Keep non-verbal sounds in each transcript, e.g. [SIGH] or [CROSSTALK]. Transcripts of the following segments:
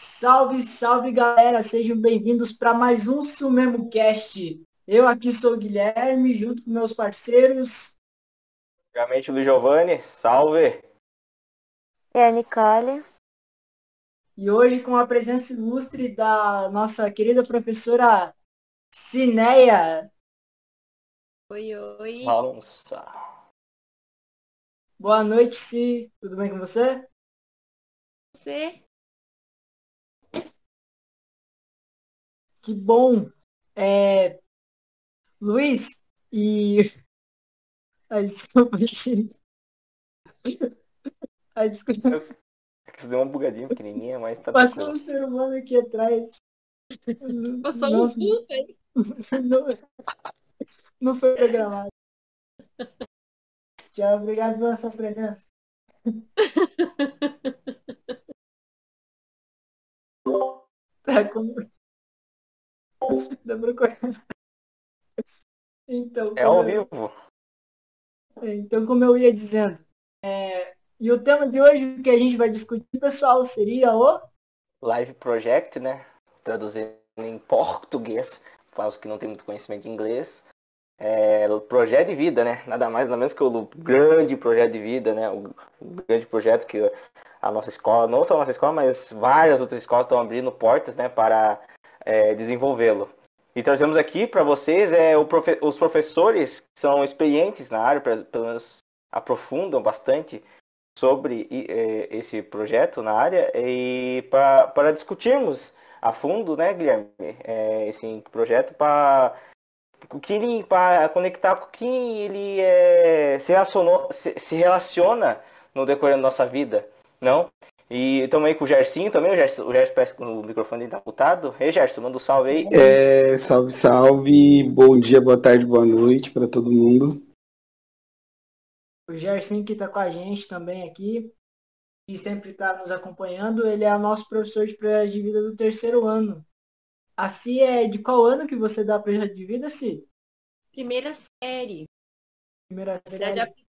Salve, salve galera, sejam bem-vindos para mais um Sumemo Cast. Eu aqui sou o Guilherme, junto com meus parceiros. Primeiramente, Luiz Giovanni, salve! E a Nicole. E hoje com a presença ilustre da nossa querida professora Cineia. Oi, oi. Balança. Boa noite, Si. Tudo bem com você? Você? Que bom. É... Luiz e. [LAUGHS] Ai, desculpa, gente. Ai, desculpa. É que isso deu uma bugadinha pequenininha, mas tá Passou um ser humano aqui atrás. Passou Não- um puta aí. não, não foi programado. Tchau, obrigado pela sua presença. [LAUGHS] Tá como. Correr. Então, É ao eu- vivo. então, como eu ia dizendo, é, e o tema de hoje que a gente vai discutir, pessoal, seria o Live Project, né? Traduzindo em português, para os que não têm muito conhecimento de inglês. É, projeto de vida, né? Nada mais, nada menos que o grande projeto de vida, né? O, o grande projeto que a nossa escola, não só a nossa escola, mas várias outras escolas estão abrindo portas, né? Para é, desenvolvê-lo. E trazemos aqui para vocês é, profe- os professores que são experientes na área, pe- pelo menos aprofundam bastante sobre eh, esse projeto na área e para discutirmos a fundo, né, Guilherme, eh, esse projeto para o que ele para conectar com o que ele eh, se, relacionou, se, se relaciona no decorrer da nossa vida, não? E estamos aí com o Gersinho também, o Gerson, o Gerson parece que o microfone está mutado. Ei, Gerson, manda um salve aí. É, salve, salve. Bom dia, boa tarde, boa noite para todo mundo. o Gerson que está com a gente também aqui e sempre está nos acompanhando. Ele é o nosso professor de projeto de vida do terceiro ano. A Si é de qual ano que você dá projeto de vida, Si? Primeira série. Primeira Na verdade, série.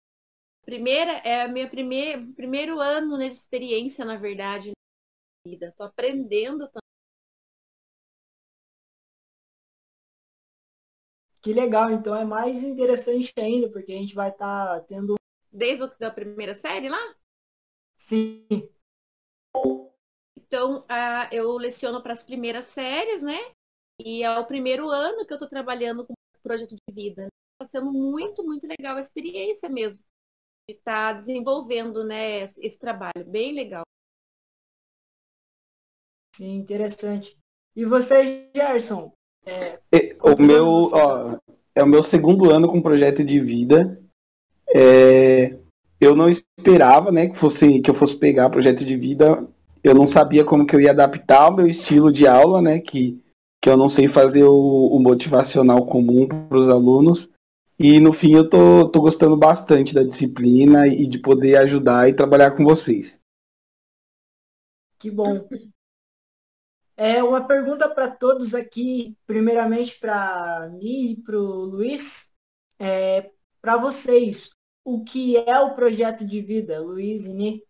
A primeira é o meu primeiro, primeiro ano né, de experiência, na verdade, na vida. Tô aprendendo também. Que legal, então é mais interessante ainda, porque a gente vai estar tendo. desde da primeira série lá. Sim, Então, eu leciono para as primeiras séries, né? E é o primeiro ano que eu estou trabalhando com o projeto de vida. Está sendo muito, muito legal a experiência mesmo. De estar desenvolvendo, né, esse esse trabalho. Bem legal. sim, interessante. E você, Gerson? É, o meu, ó, é o meu segundo ano com projeto de vida. É, eu não esperava, né, que fosse que eu fosse pegar projeto de vida. Eu não sabia como que eu ia adaptar o meu estilo de aula, né, que que eu não sei fazer o, o motivacional comum para os alunos. E no fim eu tô, tô gostando bastante da disciplina e de poder ajudar e trabalhar com vocês. Que bom. É uma pergunta para todos aqui, primeiramente para mim e para o Luiz. É, para vocês, o que é o projeto de vida, Luiz e Ni?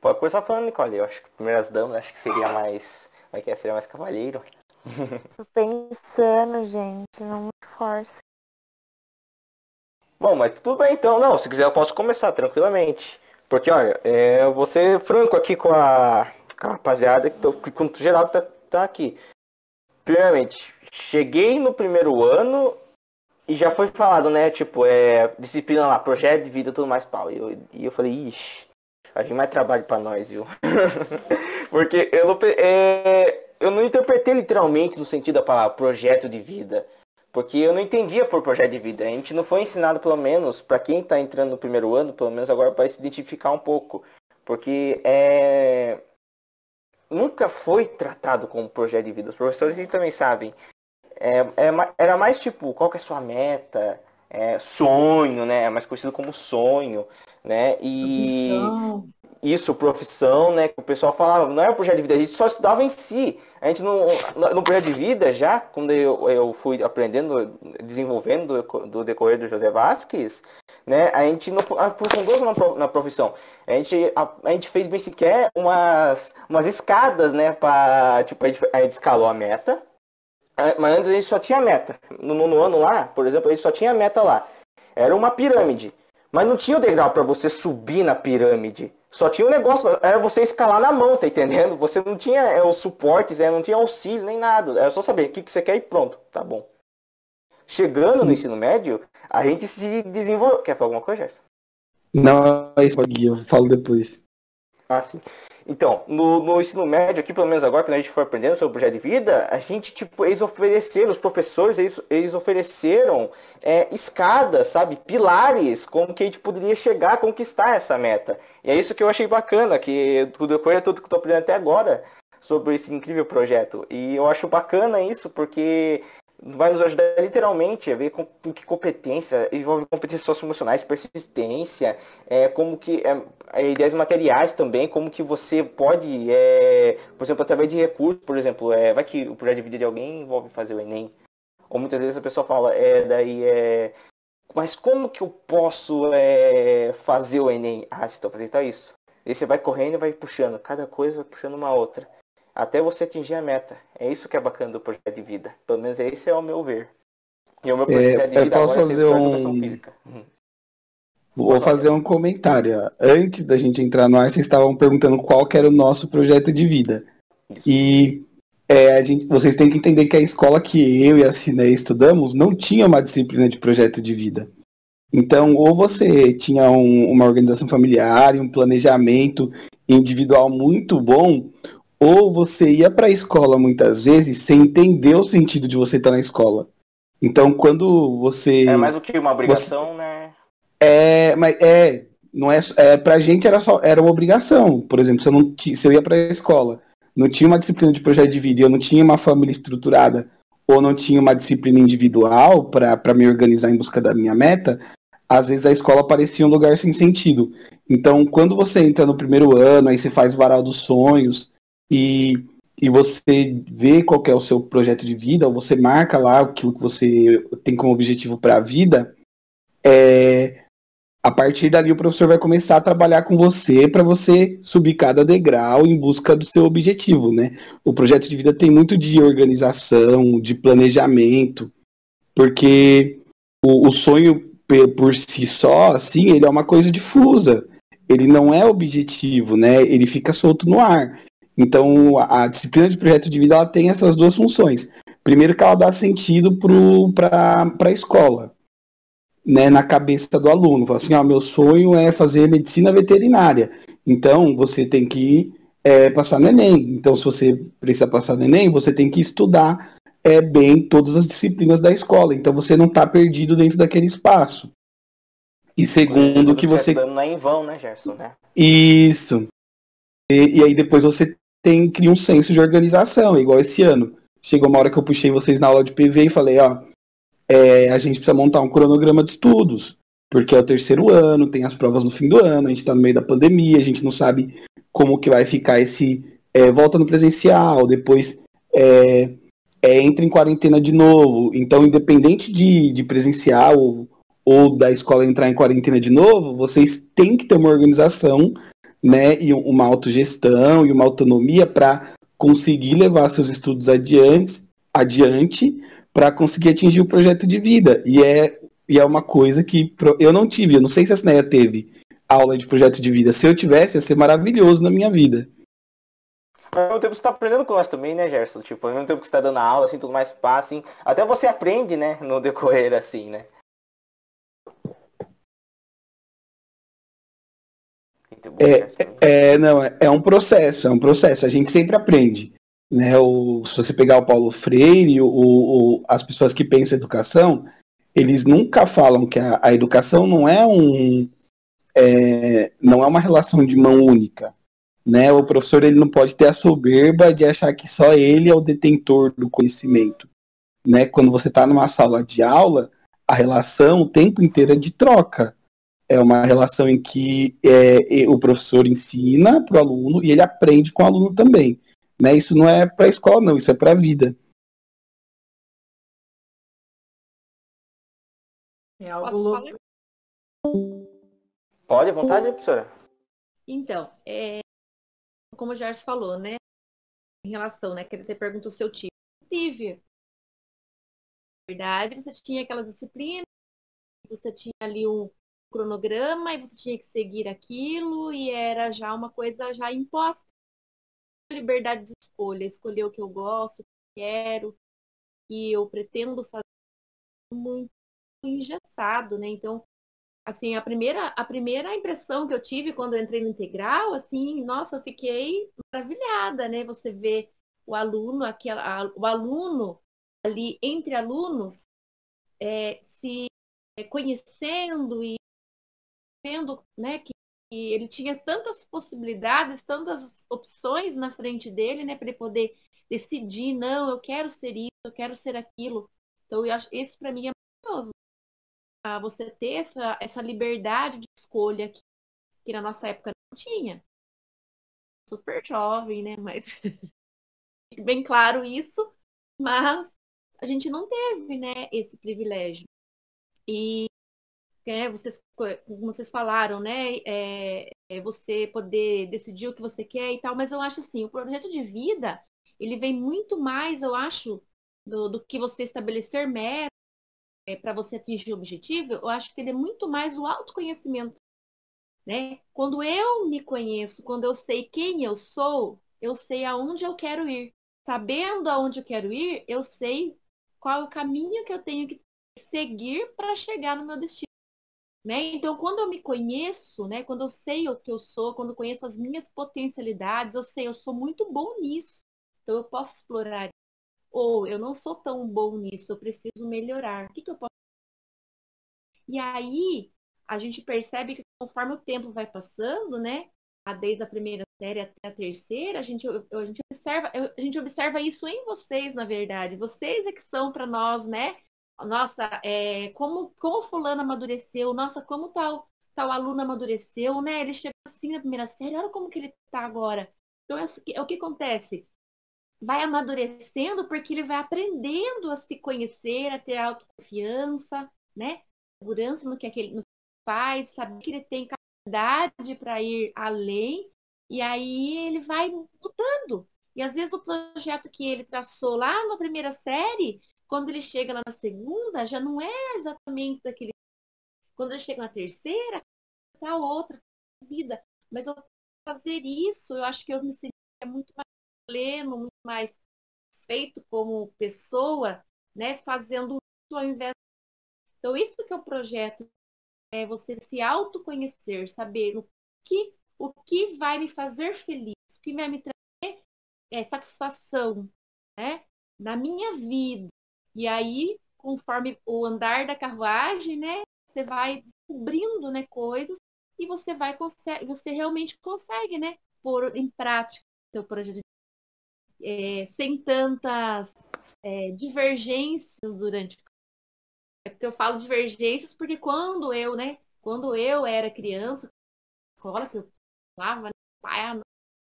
Pode começar falando, Nicole. Eu acho que primeiras damas, acho que seria mais. Como é que é? Seria mais cavalheiro. [LAUGHS] Tô pensando, gente, não me força. Bom, mas tudo bem então. Não, se quiser eu posso começar tranquilamente. Porque, olha, é, eu vou ser franco aqui com a, com a rapaziada, que tô, com o geral que tá, tá aqui. Primeiramente, cheguei no primeiro ano e já foi falado, né? Tipo, é, disciplina lá, projeto de vida tudo mais, pau. E eu, e eu falei, ixi, a gente mais trabalho pra nós, viu? [LAUGHS] Porque eu não, é, eu não interpretei literalmente no sentido da palavra projeto de vida. Porque eu não entendia por projeto de vida. A gente não foi ensinado, pelo menos, para quem está entrando no primeiro ano, pelo menos agora vai se identificar um pouco. Porque é... nunca foi tratado como projeto de vida. Os professores também sabem. É, é era mais tipo, qual que é a sua meta? É, sonho, né? É mais conhecido como sonho, né? E Profissão. Isso, profissão, né? Que o pessoal falava, não era projeto de vida, a gente só estudava em si. A gente não, no projeto de vida, já, quando eu, eu fui aprendendo, desenvolvendo do, decorrer do José Vasquez, né? A gente não aprofundou na, na profissão. A gente, a, a, gente fez bem sequer umas, umas escadas, né? Pra, tipo, a gente, a gente escalou a meta. Mas antes a gente só tinha meta. No ano lá, por exemplo, a gente só tinha meta lá. Era uma pirâmide. Mas não tinha o degrau para você subir na pirâmide. Só tinha um negócio, era você escalar na mão, tá entendendo? Você não tinha é, os suportes, é, não tinha auxílio nem nada. Era só saber o que, que você quer e pronto, tá bom. Chegando no ensino médio, a gente se desenvolveu. Quer falar alguma coisa, Gerson? Não, é isso, eu falo depois. Ah, sim. Então, no, no, ensino médio, aqui pelo menos agora, quando a gente foi aprendendo sobre o projeto de vida, a gente, tipo, eles ofereceram, os professores, eles, eles ofereceram é, escadas, sabe? Pilares, como que a gente poderia chegar a conquistar essa meta. E é isso que eu achei bacana, que tudo é tudo que eu tô aprendendo até agora sobre esse incrível projeto. E eu acho bacana isso, porque vai nos ajudar literalmente a ver com, com que competência, envolve competências socioemocionais, persistência, é, como que é, é, ideias materiais também, como que você pode, é, por exemplo, através de recursos, por exemplo, é, vai que o projeto de vida de alguém envolve fazer o Enem. Ou muitas vezes a pessoa fala, é, daí é. Mas como que eu posso é, fazer o Enem? Ah, estou fazendo tá isso. E você vai correndo e vai puxando, cada coisa vai puxando uma outra até você atingir a meta. É isso que é bacana do projeto de vida. Pelo menos esse é o meu ver. E o meu projeto é, de vida posso agora fazer é um... física. Uhum. Vou fazer um comentário. Antes da gente entrar no ar, vocês estavam perguntando qual que era o nosso projeto de vida. Isso. E é, a gente, vocês têm que entender que a escola que eu e a Cine estudamos não tinha uma disciplina de projeto de vida. Então, ou você tinha um, uma organização familiar e um planejamento individual muito bom, ou você ia para a escola muitas vezes sem entender o sentido de você estar tá na escola. Então, quando você. É mais do que uma obrigação, você... né? É, mas é. Não é, é, pra gente era só era uma obrigação. Por exemplo, se eu, não, se eu ia para a escola, não tinha uma disciplina de projeto de vida, eu não tinha uma família estruturada, ou não tinha uma disciplina individual para me organizar em busca da minha meta, às vezes a escola parecia um lugar sem sentido. Então, quando você entra no primeiro ano, aí você faz varal dos sonhos, e, e você vê qual é o seu projeto de vida, ou você marca lá aquilo que você tem como objetivo para a vida, é, a partir dali o professor vai começar a trabalhar com você para você subir cada degrau em busca do seu objetivo, né? O projeto de vida tem muito de organização, de planejamento, porque o, o sonho por si só, assim, ele é uma coisa difusa. Ele não é objetivo, né? Ele fica solto no ar. Então, a, a disciplina de projeto de vida ela tem essas duas funções. Primeiro, que ela dá sentido para a escola, né, na cabeça do aluno. Fala assim: ah, meu sonho é fazer medicina veterinária. Então, você tem que é, passar no Enem. Então, se você precisa passar no Enem, você tem que estudar é, bem todas as disciplinas da escola. Então, você não está perdido dentro daquele espaço. E segundo, que você. Não é em vão, né, Gerson? Né? Isso. E, e aí depois você tem cria um senso de organização, igual esse ano. Chegou uma hora que eu puxei vocês na aula de PV e falei, ó, é, a gente precisa montar um cronograma de estudos, porque é o terceiro ano, tem as provas no fim do ano, a gente está no meio da pandemia, a gente não sabe como que vai ficar esse é, volta no presencial, depois é, é, entra em quarentena de novo. Então, independente de, de presencial ou, ou da escola entrar em quarentena de novo, vocês têm que ter uma organização né, e uma autogestão e uma autonomia para conseguir levar seus estudos adiante, adiante para conseguir atingir o projeto de vida. E é, e é uma coisa que eu não tive, eu não sei se a Sineia teve aula de projeto de vida. Se eu tivesse, ia ser maravilhoso na minha vida. Ao mesmo tempo você está aprendendo com nós também, né, Gerson? Tipo, ao mesmo tempo que você está dando aula, assim, tudo mais fácil, assim, até você aprende, né, no decorrer, assim, né? É, é, não, é, é um processo, é um processo. A gente sempre aprende. Né? O, se você pegar o Paulo Freire, o, o, as pessoas que pensam em educação, eles nunca falam que a, a educação não é um é, não é uma relação de mão única. Né? O professor ele não pode ter a soberba de achar que só ele é o detentor do conhecimento. Né? Quando você está numa sala de aula, a relação o tempo inteiro é de troca é uma relação em que é, o professor ensina para o aluno e ele aprende com o aluno também. Né? Isso não é para a escola, não, isso é para a vida. É algo louco. Pode, à vontade, professora. Então, é, como o Gerson falou, né? Em relação, né? Que ele até perguntou o seu tipo. Tive. Na verdade, você tinha aquelas disciplinas, você tinha ali um cronograma e você tinha que seguir aquilo e era já uma coisa já imposta. Liberdade de escolha, escolher o que eu gosto, o que eu quero, que eu pretendo fazer muito engessado, né? Então, assim, a primeira, a primeira impressão que eu tive quando eu entrei no integral, assim, nossa, eu fiquei maravilhada, né? Você vê o aluno, aquela, o aluno ali entre alunos é, se é, conhecendo e vendo, né, que, ele tinha tantas possibilidades, tantas opções na frente dele, né, para ele poder decidir, não, eu quero ser isso, eu quero ser aquilo. Então, eu acho, isso para mim é maravilhoso a você ter essa, essa liberdade de escolha que, que na nossa época não tinha. Super jovem, né? Mas [LAUGHS] bem claro isso, mas a gente não teve, né, esse privilégio. E é, vocês, como vocês falaram, né, é, é você poder decidir o que você quer e tal, mas eu acho assim, o projeto de vida, ele vem muito mais, eu acho, do, do que você estabelecer metas, é, para você atingir o objetivo, eu acho que ele é muito mais o autoconhecimento. Né? Quando eu me conheço, quando eu sei quem eu sou, eu sei aonde eu quero ir. Sabendo aonde eu quero ir, eu sei qual é o caminho que eu tenho que seguir para chegar no meu destino. Né? Então, quando eu me conheço, né? quando eu sei o que eu sou, quando eu conheço as minhas potencialidades, eu sei, eu sou muito bom nisso. Então, eu posso explorar ou eu não sou tão bom nisso, eu preciso melhorar. O que, que eu posso E aí, a gente percebe que conforme o tempo vai passando, né? Desde a primeira série até a terceira, a gente, a gente, observa, a gente observa isso em vocês, na verdade. Vocês é que são para nós, né? Nossa, é, como, como fulano amadureceu, nossa, como tal, tal aluno amadureceu, né? Ele chegou assim na primeira série, olha como que ele está agora. Então, é, é o que acontece vai amadurecendo porque ele vai aprendendo a se conhecer, a ter autoconfiança, né? Segurança no que, aquele, no que faz, saber que ele tem capacidade para ir além, e aí ele vai mudando. E às vezes o projeto que ele traçou lá na primeira série, quando ele chega lá na segunda, já não é exatamente daquele. Quando ele chega na terceira, tá outra vida. Mas eu fazer isso, eu acho que eu me senti muito mais pleno, muito mais feito como pessoa, né, fazendo isso ao invés. Então, isso que é o projeto, é você se autoconhecer, saber o que, o que vai me fazer feliz, o que vai me trazer é, satisfação, né, na minha vida. E aí, conforme o andar da carruagem, né, você vai descobrindo, né, coisas e você vai você realmente consegue, né, pôr em prática o seu projeto é, sem tantas é, divergências durante. É porque eu falo divergências porque quando eu, né, quando eu era criança, escola que eu falava, né, pai, a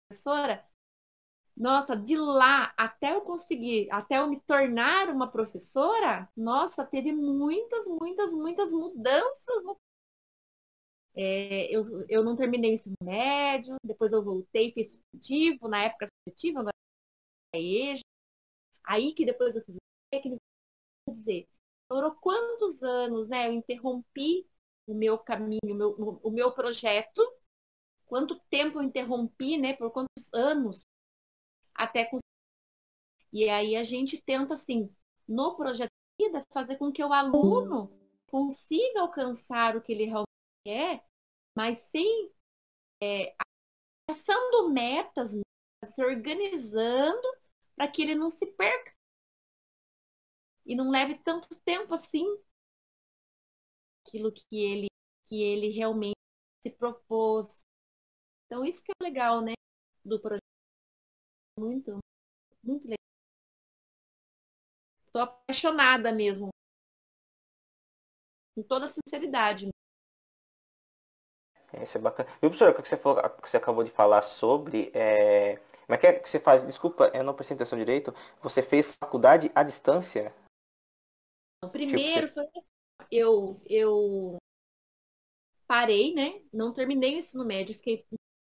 professora, nossa, de lá até eu conseguir, até eu me tornar uma professora, nossa, teve muitas, muitas, muitas mudanças no é, eu, eu não terminei o ensino médio, depois eu voltei, fiz supletivo, na época supletivo, agora EJA. Aí que depois eu fiz técnico, quer dizer, demorou quantos anos, né? Eu interrompi o meu caminho, o meu, o meu projeto, quanto tempo eu interrompi, né? Por quantos anos até conseguir. E aí a gente tenta, assim, no projeto de vida, fazer com que o aluno consiga alcançar o que ele realmente quer, mas sem é, metas, se organizando para que ele não se perca e não leve tanto tempo assim aquilo que ele que ele realmente se propôs. Então isso que é legal, né, do projeto. Muito, muito legal. Estou apaixonada mesmo. Com toda sinceridade. Isso é bacana. Viu, professor, o que você, falou, que você acabou de falar sobre é, mas que é que você faz? Desculpa, eu não prestei atenção direito. Você fez faculdade à distância? Primeiro, tipo, você... eu, eu parei, né? Não terminei o ensino médio, fiquei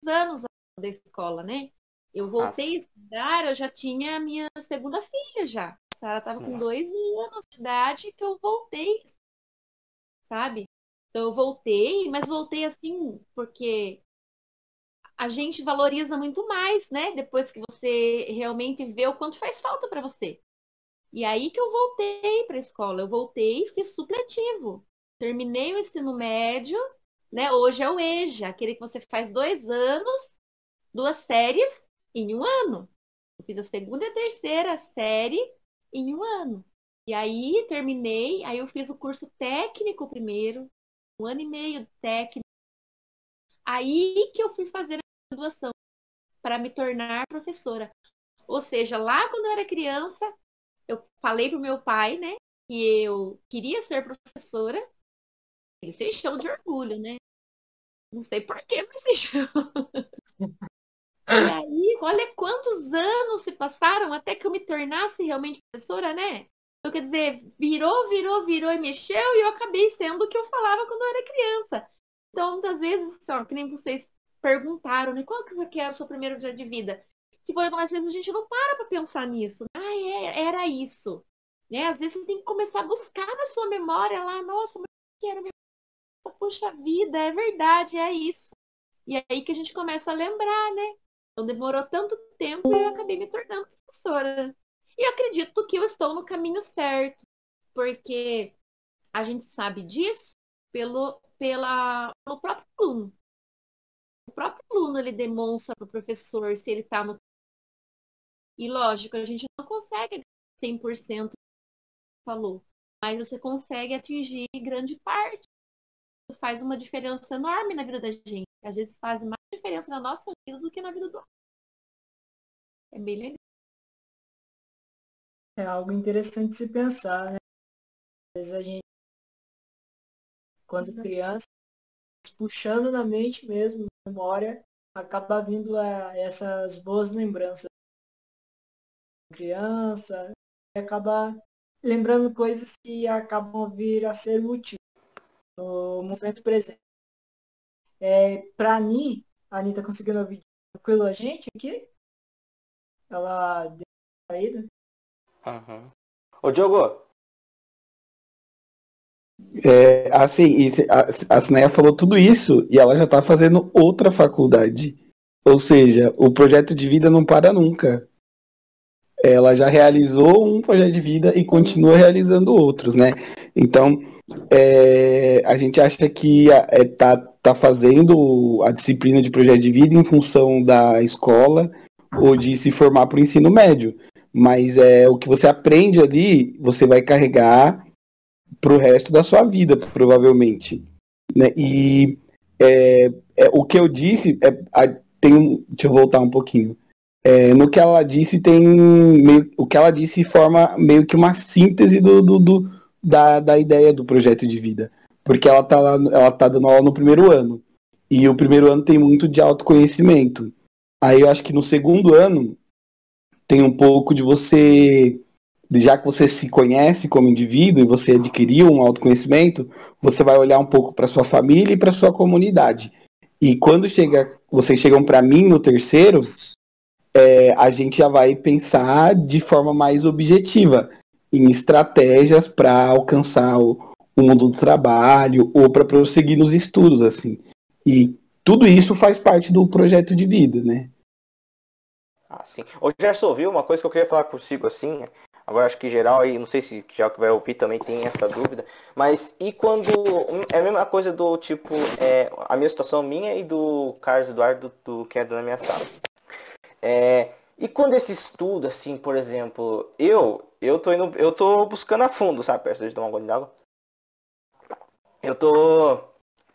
anos da escola, né? Eu voltei Nossa. a estudar, eu já tinha a minha segunda filha já. A Sara estava com dois anos de idade que eu voltei, sabe? Então eu voltei, mas voltei assim, porque a gente valoriza muito mais, né? Depois que você realmente vê o quanto faz falta para você. E aí que eu voltei para a escola. Eu voltei e fiz supletivo. Terminei o ensino médio, né? Hoje é o EJA, aquele que você faz dois anos, duas séries em um ano. Eu fiz a segunda e a terceira série em um ano. E aí terminei, aí eu fiz o curso técnico primeiro, um ano e meio técnico. Aí que eu fui fazer a graduação para me tornar professora. Ou seja, lá quando eu era criança, eu falei pro meu pai, né, que eu queria ser professora. Ele se encheu de orgulho, né? Não sei por que, mas se encheu. [LAUGHS] E aí, olha quantos anos se passaram até que eu me tornasse realmente professora, né? Então, quer dizer, virou, virou, virou e mexeu e eu acabei sendo o que eu falava quando eu era criança. Então, muitas vezes, só, que nem vocês perguntaram, né? Qual que era o seu primeiro dia de vida? Tipo, às vezes a gente não para para pensar nisso. Ah, é, era isso. Né? Às vezes você tem que começar a buscar na sua memória lá, nossa, mas o que era minha Puxa vida, é verdade, é isso. E é aí que a gente começa a lembrar, né? Então demorou tanto tempo e eu acabei me tornando professora. E acredito que eu estou no caminho certo, porque a gente sabe disso pelo, pela, pelo próprio aluno. O próprio aluno ele demonstra para o professor se ele está no. E lógico, a gente não consegue 100% falou, mas você consegue atingir grande parte. Isso faz uma diferença enorme na vida da gente. Às vezes faz mais diferença na nossa vida do que na vida do outro. É bem legal. É algo interessante se pensar, né? Às vezes a gente, quando criança, puxando na mente mesmo, na memória, acaba vindo a essas boas lembranças. Criança, e acaba lembrando coisas que acabam vir a ser úteis no momento presente. É, pra Ani, a Ani tá conseguindo ouvir tranquilo a gente aqui? Ela deu uma saída? Uhum. Ô Diogo! É, assim, a, a Sineia falou tudo isso e ela já tá fazendo outra faculdade. Ou seja, o projeto de vida não para nunca. Ela já realizou um projeto de vida e continua realizando outros, né? Então, é, a gente acha que é, tá, tá fazendo a disciplina de projeto de vida em função da escola ou de se formar para o ensino médio. Mas é o que você aprende ali, você vai carregar para o resto da sua vida, provavelmente. Né? E é, é, o que eu disse, é, a, tem deixa eu voltar um pouquinho. É, no que ela disse tem meio, o que ela disse forma meio que uma síntese do, do, do da, da ideia do projeto de vida. Porque ela tá, lá, ela tá dando aula no primeiro ano. E o primeiro ano tem muito de autoconhecimento. Aí eu acho que no segundo ano tem um pouco de você, já que você se conhece como indivíduo e você adquiriu um autoconhecimento, você vai olhar um pouco para sua família e para sua comunidade. E quando chega, vocês chegam para mim no terceiro, é, a gente já vai pensar de forma mais objetiva em estratégias para alcançar o, o, mundo do trabalho ou para prosseguir nos estudos, assim. E tudo isso faz parte do projeto de vida, né? Ah, sim. Ô Gerson, viu uma coisa que eu queria falar consigo assim, agora acho que geral aí, não sei se já que vai ouvir também tem essa dúvida, mas e quando é a mesma coisa do tipo, é, a minha situação minha e do Carlos Eduardo do, que é na minha sala. É, e quando esse estudo, assim, por exemplo, eu, eu tô indo, eu tô buscando a fundo, sabe? Precisa de tomar um gole d'água. Eu tô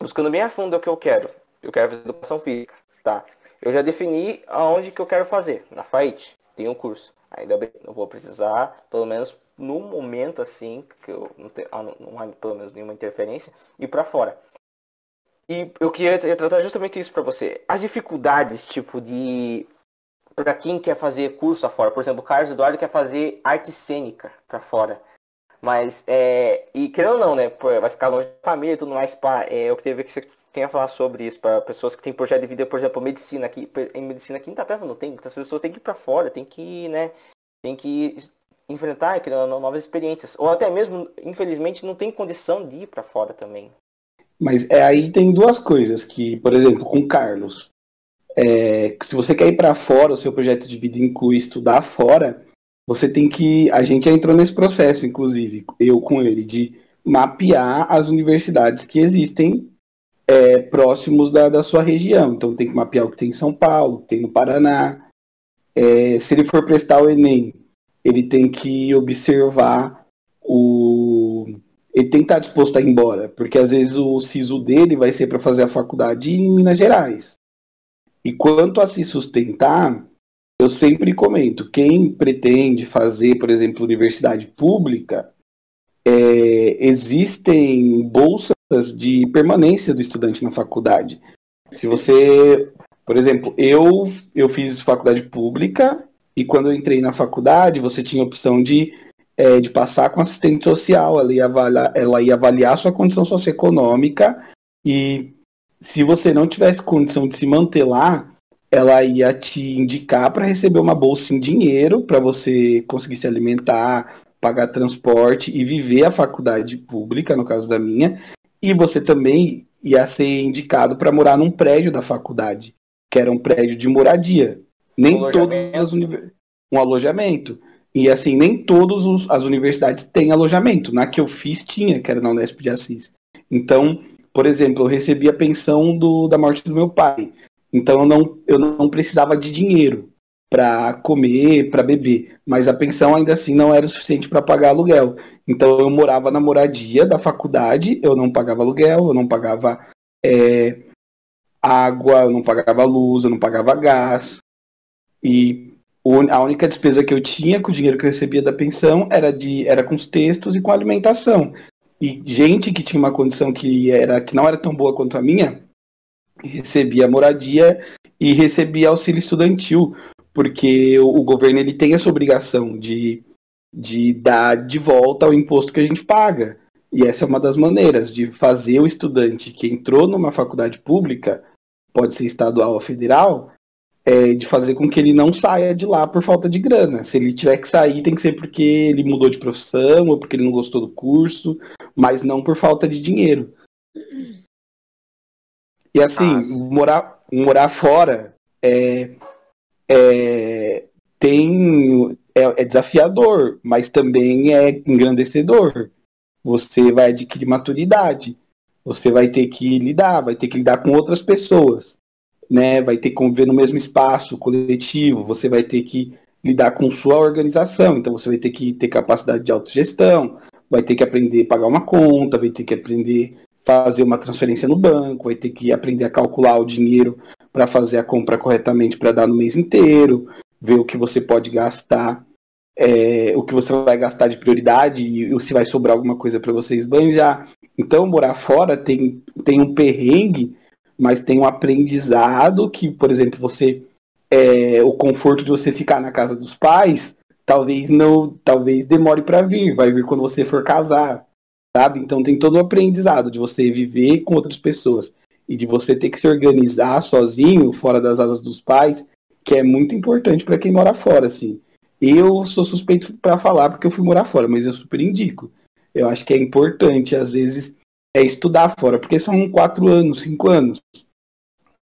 buscando bem a fundo o que eu quero. Eu quero fazer educação física, tá? Eu já defini aonde que eu quero fazer. Na FAIT, tem um curso. Ainda bem, eu vou precisar, pelo menos no momento assim, que eu não tenho, ah, não, não há pelo menos nenhuma interferência, ir para fora. E eu queria tratar justamente isso para você. As dificuldades, tipo, de para quem quer fazer curso afora. Por exemplo, o Carlos Eduardo quer fazer arte cênica para fora. Mas, é, e querendo ou não, né, vai ficar longe da família e tudo mais, pá, é, eu queria ver que você quem ia falar sobre isso para pessoas que têm projeto de vida, por exemplo, medicina aqui, em medicina aqui em Itapeva não tem, muitas pessoas têm que ir para fora, tem que, né, tem que enfrentar criando novas experiências, ou até mesmo, infelizmente, não tem condição de ir para fora também. Mas é, aí tem duas coisas que, por exemplo, com Carlos, é, se você quer ir para fora, o seu projeto de vida inclui estudar fora, você tem que. A gente já entrou nesse processo, inclusive, eu com ele, de mapear as universidades que existem é, próximos da, da sua região. Então tem que mapear o que tem em São Paulo, tem no Paraná. É, se ele for prestar o Enem, ele tem que observar o. Ele tem que estar disposto a ir embora, porque às vezes o SISU dele vai ser para fazer a faculdade em Minas Gerais. E quanto a se sustentar, eu sempre comento, quem pretende fazer, por exemplo, universidade pública, é, existem bolsas de permanência do estudante na faculdade. Se você, por exemplo, eu, eu fiz faculdade pública e quando eu entrei na faculdade, você tinha a opção de, é, de passar com assistente social, ela ia, avaliar, ela ia avaliar sua condição socioeconômica e se você não tivesse condição de se manter lá, ela ia te indicar para receber uma bolsa em dinheiro para você conseguir se alimentar, pagar transporte e viver a faculdade pública, no caso da minha, e você também ia ser indicado para morar num prédio da faculdade, que era um prédio de moradia. Nem todas as universidades. Um alojamento. E assim, nem todas as universidades têm alojamento. Na que eu fiz tinha, que era na Unesp de Assis. Então, por exemplo, eu recebi a pensão do, da morte do meu pai. Então eu não, eu não precisava de dinheiro para comer, para beber, mas a pensão ainda assim não era o suficiente para pagar aluguel. Então eu morava na moradia da faculdade, eu não pagava aluguel, eu não pagava é, água, eu não pagava luz, eu não pagava gás. E a única despesa que eu tinha com o dinheiro que eu recebia da pensão era de era com os textos e com a alimentação. E gente que tinha uma condição que era que não era tão boa quanto a minha, recebia moradia e recebia auxílio estudantil, porque o, governo ele tem essa obrigação de, de dar de volta o imposto que a gente paga. E essa é uma das maneiras de fazer o estudante que entrou numa faculdade pública, pode ser estadual ou federal, é de fazer com que ele não saia de lá por falta de grana. Se ele tiver que sair, tem que ser porque ele mudou de profissão ou porque ele não gostou do curso, mas não por falta de dinheiro. E assim, morar, morar fora é, é, tem, é, é desafiador, mas também é engrandecedor. Você vai adquirir maturidade. Você vai ter que lidar, vai ter que lidar com outras pessoas. Né? Vai ter que conviver no mesmo espaço coletivo, você vai ter que lidar com sua organização, então você vai ter que ter capacidade de autogestão, vai ter que aprender a pagar uma conta, vai ter que aprender fazer uma transferência no banco, vai ter que aprender a calcular o dinheiro para fazer a compra corretamente para dar no mês inteiro, ver o que você pode gastar, é, o que você vai gastar de prioridade e se vai sobrar alguma coisa para você esbanjar. Então, morar fora tem, tem um perrengue, mas tem um aprendizado que, por exemplo, você é, o conforto de você ficar na casa dos pais talvez não talvez demore para vir, vai vir quando você for casar, sabe? Então tem todo o aprendizado de você viver com outras pessoas e de você ter que se organizar sozinho, fora das asas dos pais, que é muito importante para quem mora fora, assim. Eu sou suspeito para falar porque eu fui morar fora, mas eu super indico. Eu acho que é importante, às vezes, é estudar fora, porque são quatro anos, cinco anos.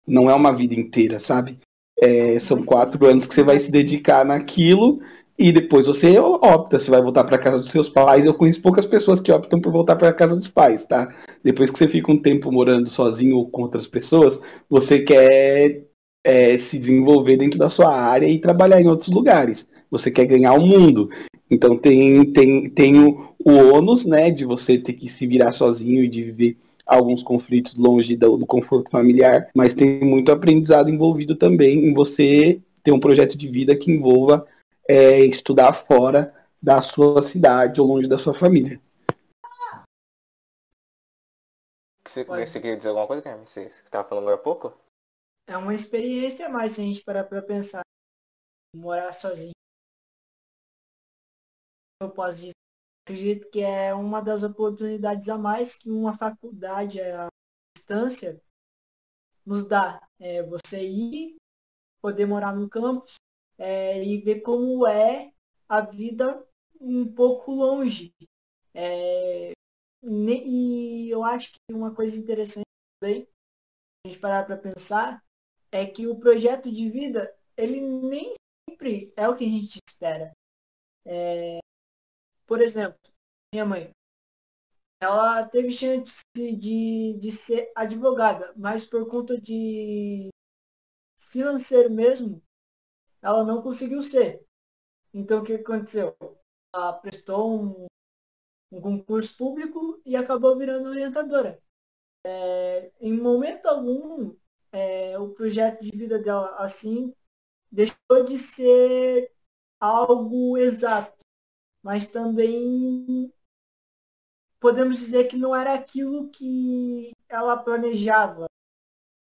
Não é uma vida inteira, sabe? É, são quatro anos que você vai se dedicar naquilo e depois você opta se vai voltar para casa dos seus pais. Eu conheço poucas pessoas que optam por voltar para casa dos pais, tá? Depois que você fica um tempo morando sozinho ou com outras pessoas, você quer é, se desenvolver dentro da sua área e trabalhar em outros lugares. Você quer ganhar o mundo. Então tem, tem, tem o, o ônus, né, de você ter que se virar sozinho e de viver alguns conflitos longe do, do conforto familiar, mas tem muito aprendizado envolvido também em você ter um projeto de vida que envolva é, estudar fora da sua cidade ou longe da sua família. Você, você queria dizer alguma coisa, Carmen? Você estava falando agora há pouco? É uma experiência a mais se a gente parar para pensar. Morar sozinho. Eu posso dizer, acredito que é uma das oportunidades a mais que uma faculdade à distância nos dá. É, você ir, poder morar no campus é, e ver como é a vida um pouco longe. É, e eu acho que uma coisa interessante também, a gente parar para pensar, é que o projeto de vida, ele nem sempre é o que a gente espera. É, por exemplo, minha mãe, ela teve chance de, de ser advogada, mas por conta de financeiro mesmo, ela não conseguiu ser. Então o que aconteceu? Ela prestou um, um concurso público e acabou virando orientadora. É, em momento algum, é, o projeto de vida dela assim deixou de ser algo exato, mas também podemos dizer que não era aquilo que ela planejava.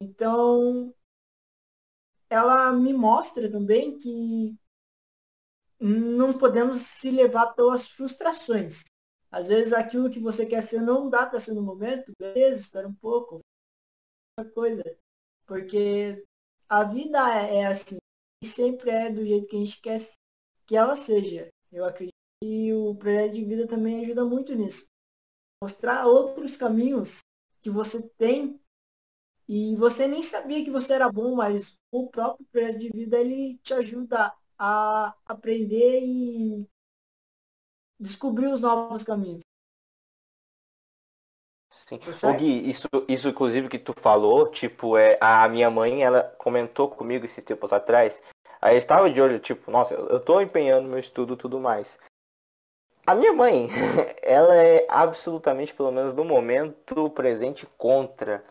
Então, ela me mostra também que não podemos se levar pelas frustrações. Às vezes aquilo que você quer ser não dá para ser no momento, beleza, espera um pouco, outra coisa. Porque a vida é, é assim, e sempre é do jeito que a gente quer que ela seja. Eu acredito que o projeto de vida também ajuda muito nisso mostrar outros caminhos que você tem e você nem sabia que você era bom, mas o próprio projeto de vida ele te ajuda a aprender e descobrir os novos caminhos. Sim. Ô Gui, isso, isso inclusive que tu falou, tipo, é, a minha mãe, ela comentou comigo esses tempos atrás, aí eu estava de olho, tipo, nossa, eu tô empenhando meu estudo e tudo mais. A minha mãe, [LAUGHS] ela é absolutamente, pelo menos no momento presente, contra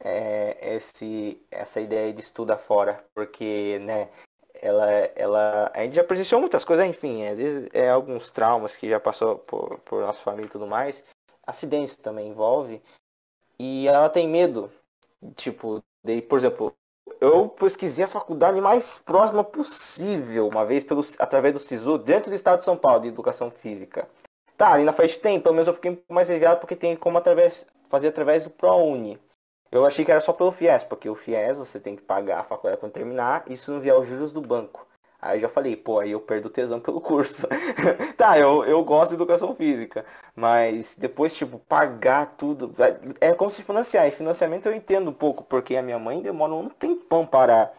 é, esse, essa ideia de estudar fora, porque, né, ela, ela, a gente já presenciou muitas coisas, enfim, às vezes é alguns traumas que já passou por, por nossa família e tudo mais, acidentes também envolve, e ela tem medo, tipo, de, por exemplo, eu pesquisei a faculdade mais próxima possível, uma vez pelo, através do SISU, dentro do estado de São Paulo, de Educação Física. Tá, ali na frente tem, pelo menos eu fiquei mais aliviado porque tem como através, fazer através do ProUni. Eu achei que era só pelo FIES, porque o FIES você tem que pagar a faculdade quando terminar, isso não vier os juros do banco. Aí já falei, pô, aí eu perdo tesão pelo curso. [LAUGHS] tá, eu, eu gosto de educação física. Mas depois, tipo, pagar tudo. É, é como se financiar. E financiamento eu entendo um pouco, porque a minha mãe demora um tempão para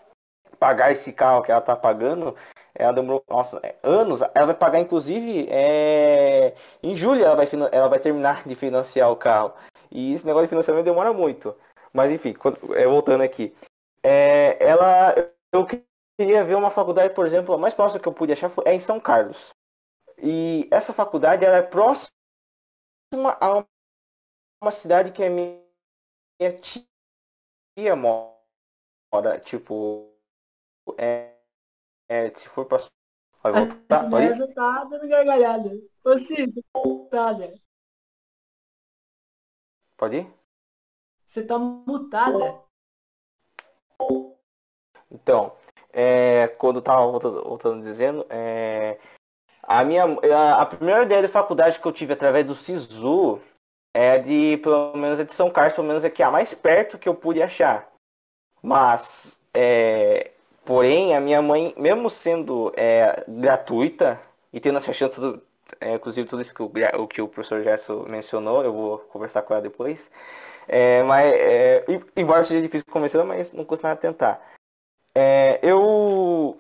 pagar esse carro que ela tá pagando. Ela demorou, nossa, é, anos. Ela vai pagar, inclusive, é... em julho ela vai, ela vai terminar de financiar o carro. E esse negócio de financiamento demora muito. Mas enfim, é, voltando aqui. É, ela. Eu queria ver uma faculdade, por exemplo, a mais próxima que eu pude achar é em São Carlos. E essa faculdade ela é próxima a uma cidade que a minha tia mora. Tipo, é, é se for pra. Vai voltar? Essa tá dando gargalhada. Ô Cid, mutada. Pode ir? Você tá mutada. Então, é, quando estava voltando, voltando, dizendo, é, a minha a, a, primeira ideia de faculdade que eu tive através do SISU é de, pelo menos, é de São Carlos, pelo menos é que a mais perto que eu pude achar. Mas, é, porém, a minha mãe, mesmo sendo é, gratuita e tendo essa chance do, é, inclusive tudo isso que o, o, que o professor Gerson mencionou, eu vou conversar com ela depois. É, mas, é, embora seja difícil convencer, mas não custa nada tentar. É, eu.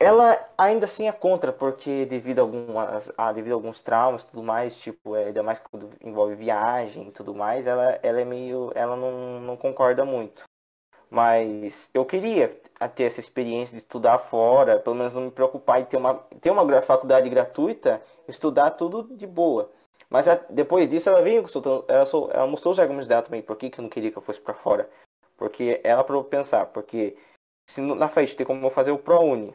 Ela ainda assim é contra, porque devido a, algumas, a, devido a alguns traumas e tudo mais, tipo, é, ainda mais quando envolve viagem e tudo mais, ela, ela é meio. ela não, não concorda muito. Mas eu queria ter essa experiência de estudar fora, pelo menos não me preocupar em ter uma, ter uma faculdade gratuita, estudar tudo de boa. Mas a, depois disso ela veio consultando, ela, ela mostrou os argumentos dela também, por que, que eu não queria que eu fosse para fora. Porque ela para pensar, porque se na frente tem como fazer o ProUni,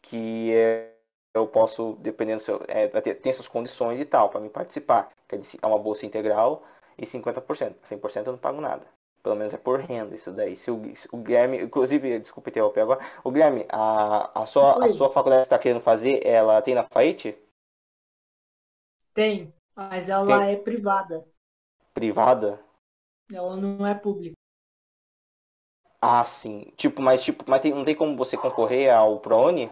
que é, eu posso, dependendo se eu, é, tem essas condições e tal, para me participar. Que é uma bolsa integral e 50%. 100% eu não pago nada. Pelo menos é por renda isso daí. Se o, se o Guilherme, inclusive, desculpa interromper agora. O Guilherme, a, a, sua, a sua faculdade está querendo fazer, ela tem na FAIT? Tem, mas ela tem. é privada. Privada? Ela não é pública. Ah, sim. Tipo, mas tipo, mas tem, não tem como você concorrer ao ProUni?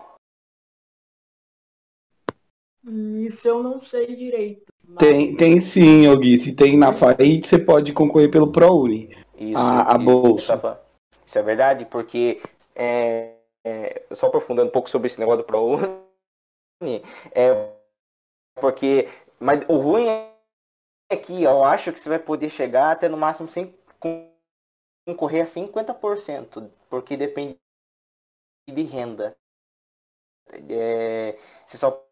Isso eu não sei direito. mas- Tem, tem sim, ô Gui. Se tem na FAIT, você pode concorrer pelo ProUni. Isso, A- a isso, bolsa. Isso, isso é verdade, porque é, é, só aprofundando um pouco sobre esse negócio do ProUni, é porque mas o ruim é que eu acho que você vai poder chegar até no máximo sem con- concorrer a 50%, porque depende de renda. É, você só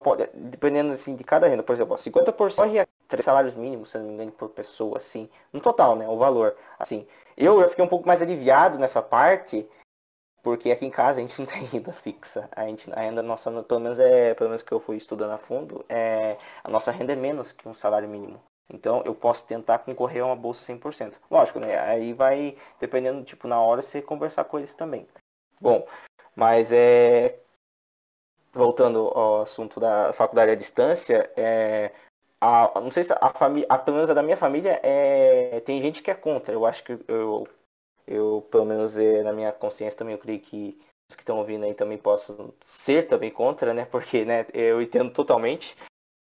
pode, dependendo assim de cada renda, por exemplo, ó, 50% corre a três salários mínimos, se não me engano, por pessoa, assim, no total, né, o valor, assim. Eu, eu fiquei um pouco mais aliviado nessa parte, porque aqui em casa a gente não tem [LAUGHS] renda fixa. A gente, a renda nossa, pelo menos é, pelo menos que eu fui estudando a fundo, é, a nossa renda é menos que um salário mínimo. Então eu posso tentar concorrer a uma bolsa 100%. Lógico, né? Aí vai, dependendo, tipo, na hora você conversar com eles também. Bom, mas é. Voltando ao assunto da faculdade à distância, é, a, não sei se a família, pelo menos a da minha família, é, tem gente que é contra. Eu acho que eu, eu pelo menos é, na minha consciência também, eu creio que os que estão ouvindo aí também possam ser também contra, né? [LAUGHS] Porque, né, eu entendo totalmente.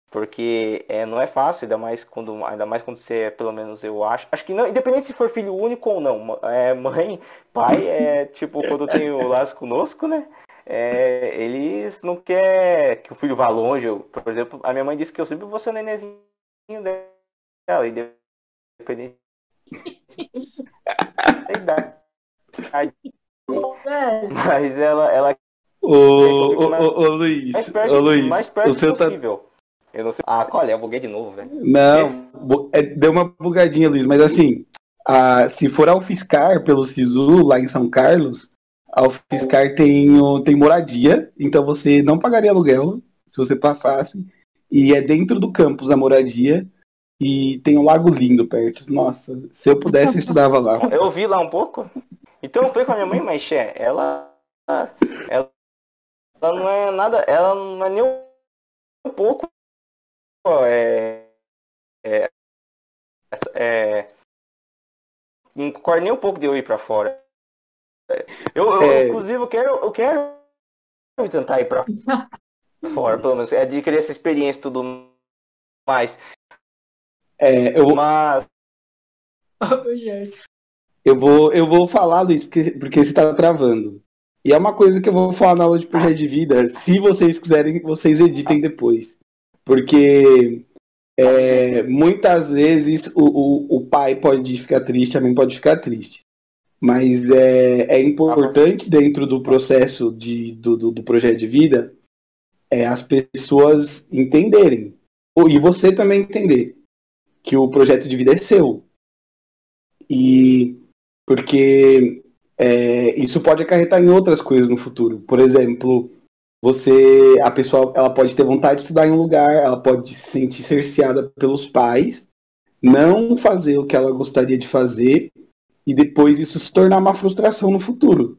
Porque é, não é fácil, ainda mais quando, ainda mais quando você é, pelo menos eu acho. Acho que não, independente se for filho único ou não. É, mãe, pai, é tipo, quando tem o laço conosco, né? É, eles não quer que o filho vá longe. Eu, por exemplo, a minha mãe disse que eu sempre vou ser o nenenzinho dela, independente Mas ela, ela Ô, ô, ô, ô, Luiz, mais perto, ô, Luiz, mais perto o seu tá... possível. Eu não sei. Ah, olha, eu buguei de novo, velho. Não, é, deu uma bugadinha, Luiz, mas assim, a, se for ao Fiscar pelo SISU, lá em São Carlos, ao Fiscar tem, tem moradia, então você não pagaria aluguel se você passasse, e é dentro do campus a moradia, e tem um lago lindo perto. Nossa, se eu pudesse, eu estudava lá. Eu vi lá um pouco. Então eu fui com a minha mãe, mas Xé, ela, ela. Ela não é nada. Ela não é nem um pouco. É. É. é não concorda nem um pouco de eu ir pra fora. Eu, eu É. inclusive, eu quero. Eu quero tentar ir pra [LAUGHS] fora, pelo menos. Adquirir essa experiência e tudo mais. É, eu, Mas. [LAUGHS] Eu vou, eu vou falar, Luiz, porque, porque você está travando. E é uma coisa que eu vou falar na aula de projeto de vida. Se vocês quiserem, vocês editem depois. Porque é, muitas vezes o, o, o pai pode ficar triste, a mãe pode ficar triste. Mas é, é importante dentro do processo de, do, do, do projeto de vida é, as pessoas entenderem. Ou- E você também entender que o projeto de vida é seu. E porque é, isso pode acarretar em outras coisas no futuro. Por exemplo, você, a pessoa, ela pode ter vontade de estudar em um lugar, ela pode se sentir cerceada pelos pais, não fazer o que ela gostaria de fazer e depois isso se tornar uma frustração no futuro.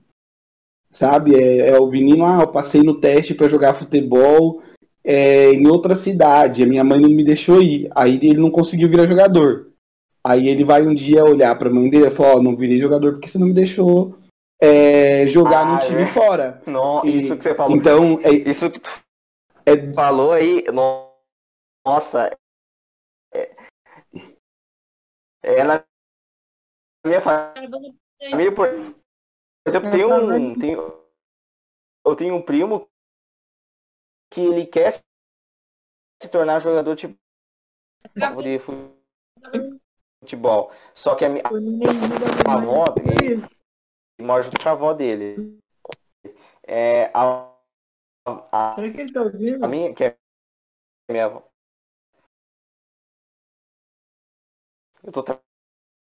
Sabe? É, é o menino, ah, eu passei no teste para jogar futebol é, em outra cidade, a minha mãe não me deixou ir, aí ele não conseguiu virar jogador. Aí ele vai um dia olhar pra mãe dele e falar, ó, não virei jogador porque você não me deixou é, jogar Ah, no time é? fora. Não, E- isso que você falou. Então, é, Isso que tu é- falou aí, no- nossa. É, é na minha família, por exemplo, tem um. Tem, eu tenho um primo que ele quer se tornar jogador tipo de futebol. Só que a, mi- O nenenzinho da a minha avó dele Isso. mora junto com a avó dele. É, a, a, Será que ele tá ouvindo? a minha, que é minha avó. Eu tô tra-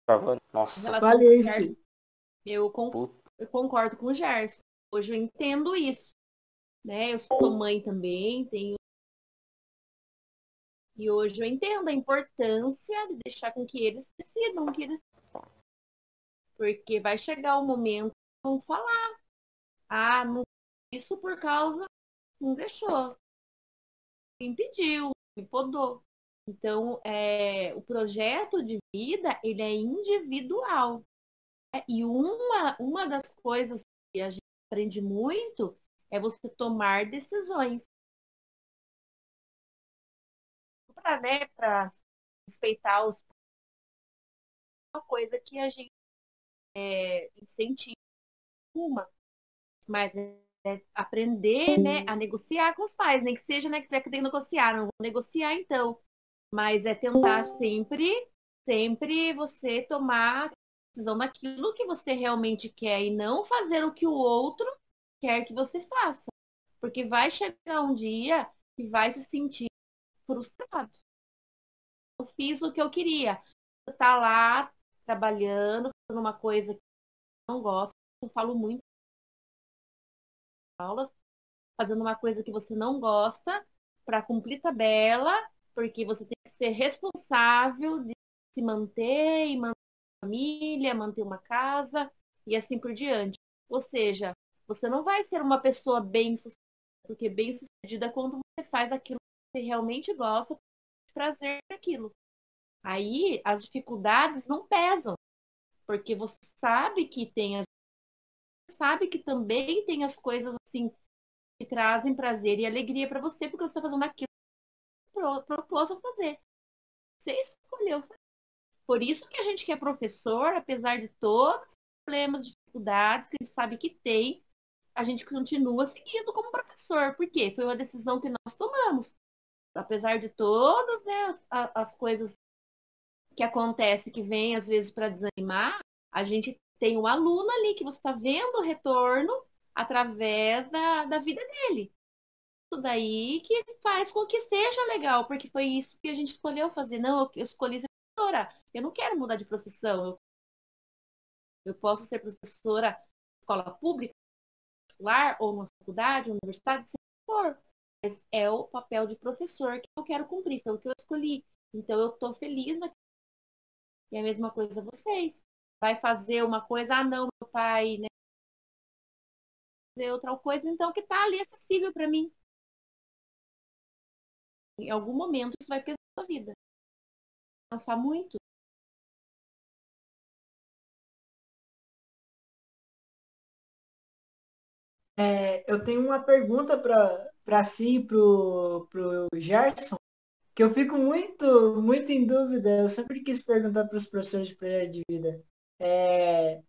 travando. Nossa. Vale Puta. eu concordo com o Gerson. Hoje eu entendo isso. Né? Eu sou mãe também, tenho. E hoje eu entendo a importância de deixar com que eles decidam o que eles. Porque vai chegar o momento que vão falar. Ah, não, isso por causa. Não deixou. Me impediu, me podou. Então, é, o projeto de vida, ele é individual. E uma, uma das coisas que a gente aprende muito é você tomar decisões. Para né, respeitar os uma coisa que a gente é, incentiva uma, mas é, é aprender né, a negociar com os pais, nem que seja né, que você tem que negociar, não vou negociar então, mas é tentar sempre, sempre você tomar decisão naquilo que você realmente quer e não fazer o que o outro quer que você faça. Porque vai chegar um dia que vai se sentir frustrado. Eu fiz o que eu queria. Você tá lá trabalhando, fazendo uma coisa que não gosta. Eu falo muito aulas, fazendo uma coisa que você não gosta para cumprir tabela, porque você tem que ser responsável de se manter e manter família, manter uma casa e assim por diante. Ou seja, você não vai ser uma pessoa bem sucedida, porque bem sucedida é quando você faz aquilo que você realmente gosta, prazer naquilo. Aí as dificuldades não pesam, porque você sabe que tem as sabe que também tem as coisas assim que trazem prazer e alegria para você, porque você está fazendo aquilo que propôs a fazer. Você escolheu fazer. Por isso que a gente que é professor, apesar de todos os problemas, dificuldades que a gente sabe que tem, a gente continua seguindo como professor. Por quê? Foi uma decisão que nós tomamos. Apesar de todas né, as, as coisas que acontecem, que vêm às vezes para desanimar, a gente tem um aluno ali que você está vendo o retorno através da, da vida dele. Isso daí que faz com que seja legal, porque foi isso que a gente escolheu fazer. Não, eu escolhi ser professora. Eu não quero mudar de profissão. Eu, eu posso ser professora escola pública, particular, ou numa faculdade, universidade, se for. Mas é o papel de professor que eu quero cumprir, pelo que eu escolhi. Então eu estou feliz na E a mesma coisa vocês. Vai fazer uma coisa, ah não, meu pai, né? Fazer outra coisa, então que está ali acessível para mim. Em algum momento isso vai pesar na sua vida. Cansar muito. É, eu tenho uma pergunta para si e para o Gerson, que eu fico muito, muito em dúvida. Eu sempre quis perguntar para os professores de projeto de vida. É,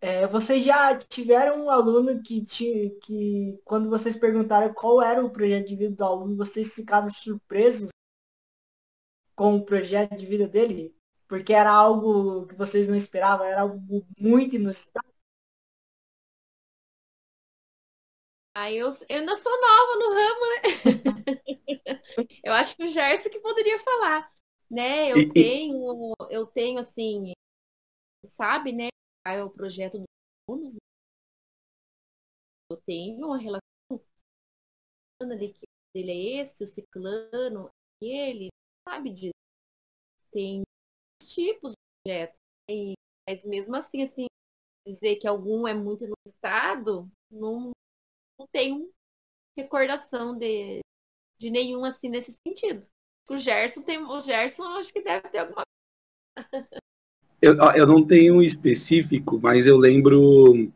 é, vocês já tiveram um aluno que, te, que, quando vocês perguntaram qual era o projeto de vida do aluno, vocês ficaram surpresos com o projeto de vida dele? Porque era algo que vocês não esperavam, era algo muito inusitado? Aí eu, eu ainda sou nova no ramo, né? [LAUGHS] eu acho que o Gerson que poderia falar, né? Eu tenho, eu tenho assim, sabe, né? É o projeto dos alunos. Né? Eu tenho uma relação ali que ele é esse, o ciclano, ele sabe disso. Tem tipos de projetos. Né? Mas mesmo assim, assim, dizer que algum é muito inusitado, não, não tenho recordação de, de nenhum assim nesse sentido. O Gerson tem. O Gerson acho que deve ter alguma eu, eu não tenho um específico, mas eu lembro,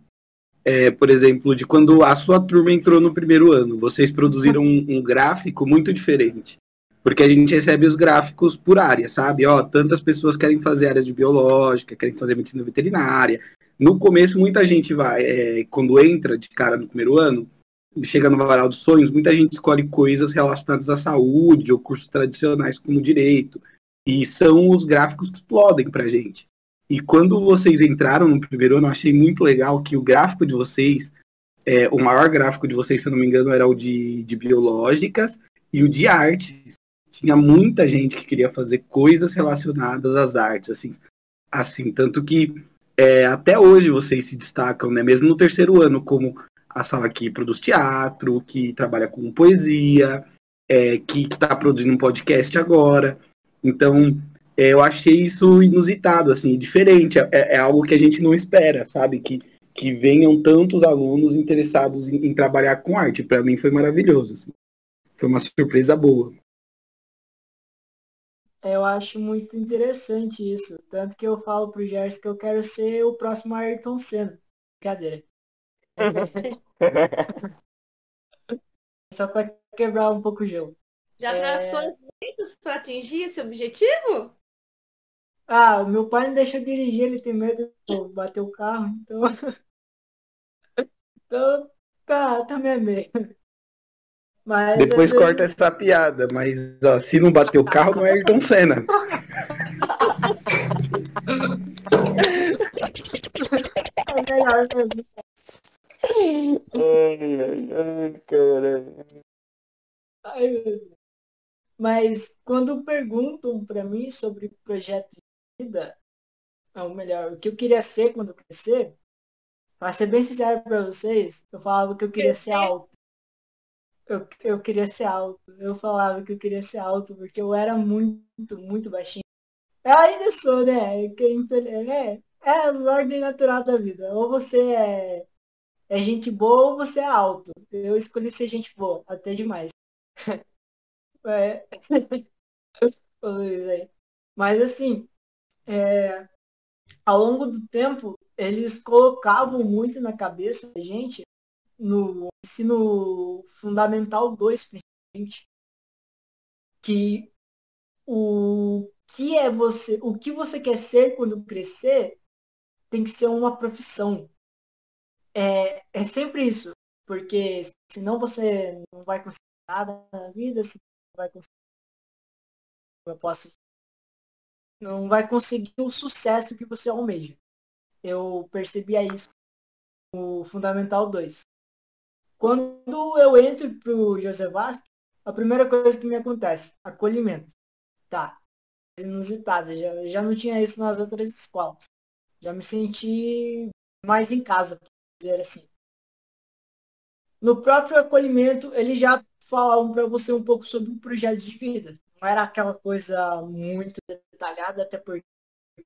é, por exemplo, de quando a sua turma entrou no primeiro ano. Vocês produziram um, um gráfico muito diferente. Porque a gente recebe os gráficos por área, sabe? Ó, tantas pessoas querem fazer área de biológica, querem fazer medicina veterinária. No começo, muita gente vai, é, quando entra de cara no primeiro ano, chega no varal dos sonhos, muita gente escolhe coisas relacionadas à saúde ou cursos tradicionais como direito. E são os gráficos que explodem pra gente. E quando vocês entraram no primeiro ano, eu achei muito legal que o gráfico de vocês, é, o maior gráfico de vocês, se eu não me engano, era o de, de biológicas e o de artes. Tinha muita gente que queria fazer coisas relacionadas às artes, assim, assim tanto que é, até hoje vocês se destacam, né, mesmo no terceiro ano, como a sala que produz teatro, que trabalha com poesia, é, que está produzindo um podcast agora. Então, é, eu achei isso inusitado, assim, diferente. É, é, algo que a gente não espera, sabe? Que, que venham tantos alunos interessados em, em trabalhar com arte. Para mim foi maravilhoso. Assim. Foi uma surpresa boa. Eu acho muito interessante isso. Tanto que eu falo pro Gers que eu quero ser o próximo Ayrton Senna. Brincadeira. [LAUGHS] Só pra quebrar um pouco o gelo. Já É. traçou os meios para atingir esse objetivo? Ah, o meu pai não deixa eu dirigir, ele tem medo de bater o carro, então. [LAUGHS] Então, tá, tá meio. Mas Depois vezes- corta essa piada, mas ó, se não bater o carro, não é Ayrton Senna. É melhor mesmo. ai, ai, meu Deus. Mas quando perguntam pra mim sobre projeto de vida, ou melhor, o que eu queria ser quando eu crescer, pra ser bem sincero pra vocês, eu falava que eu queria ser alto. Eu, eu queria ser alto. Eu falava que eu queria ser alto porque eu era muito, muito baixinho. Eu ainda sou, né? Infel- é, é as ordens naturais da vida. Ou você é, é gente boa ou você é alto. Eu escolhi ser gente boa, até demais. [LAUGHS] É. [LAUGHS] Mas assim, é, ao longo do tempo, eles colocavam muito na cabeça da gente, no ensino fundamental 2, principalmente, que o que é você, o que você quer ser quando crescer tem que ser uma profissão. É, é sempre isso, porque senão você não vai conseguir nada na vida, se vai conseguir. Eu posso. Não vai conseguir o sucesso que você almeja. Eu percebia isso no Fundamental 2. Quando eu entro pro José Vasco, a primeira coisa que me acontece, acolhimento. Tá. Inusitada. Já, já não tinha isso nas outras escolas. Já me senti mais em casa, por dizer assim. No próprio acolhimento, eles já falavam para você um pouco sobre o projeto de vida. Não era aquela coisa muito detalhada, até porque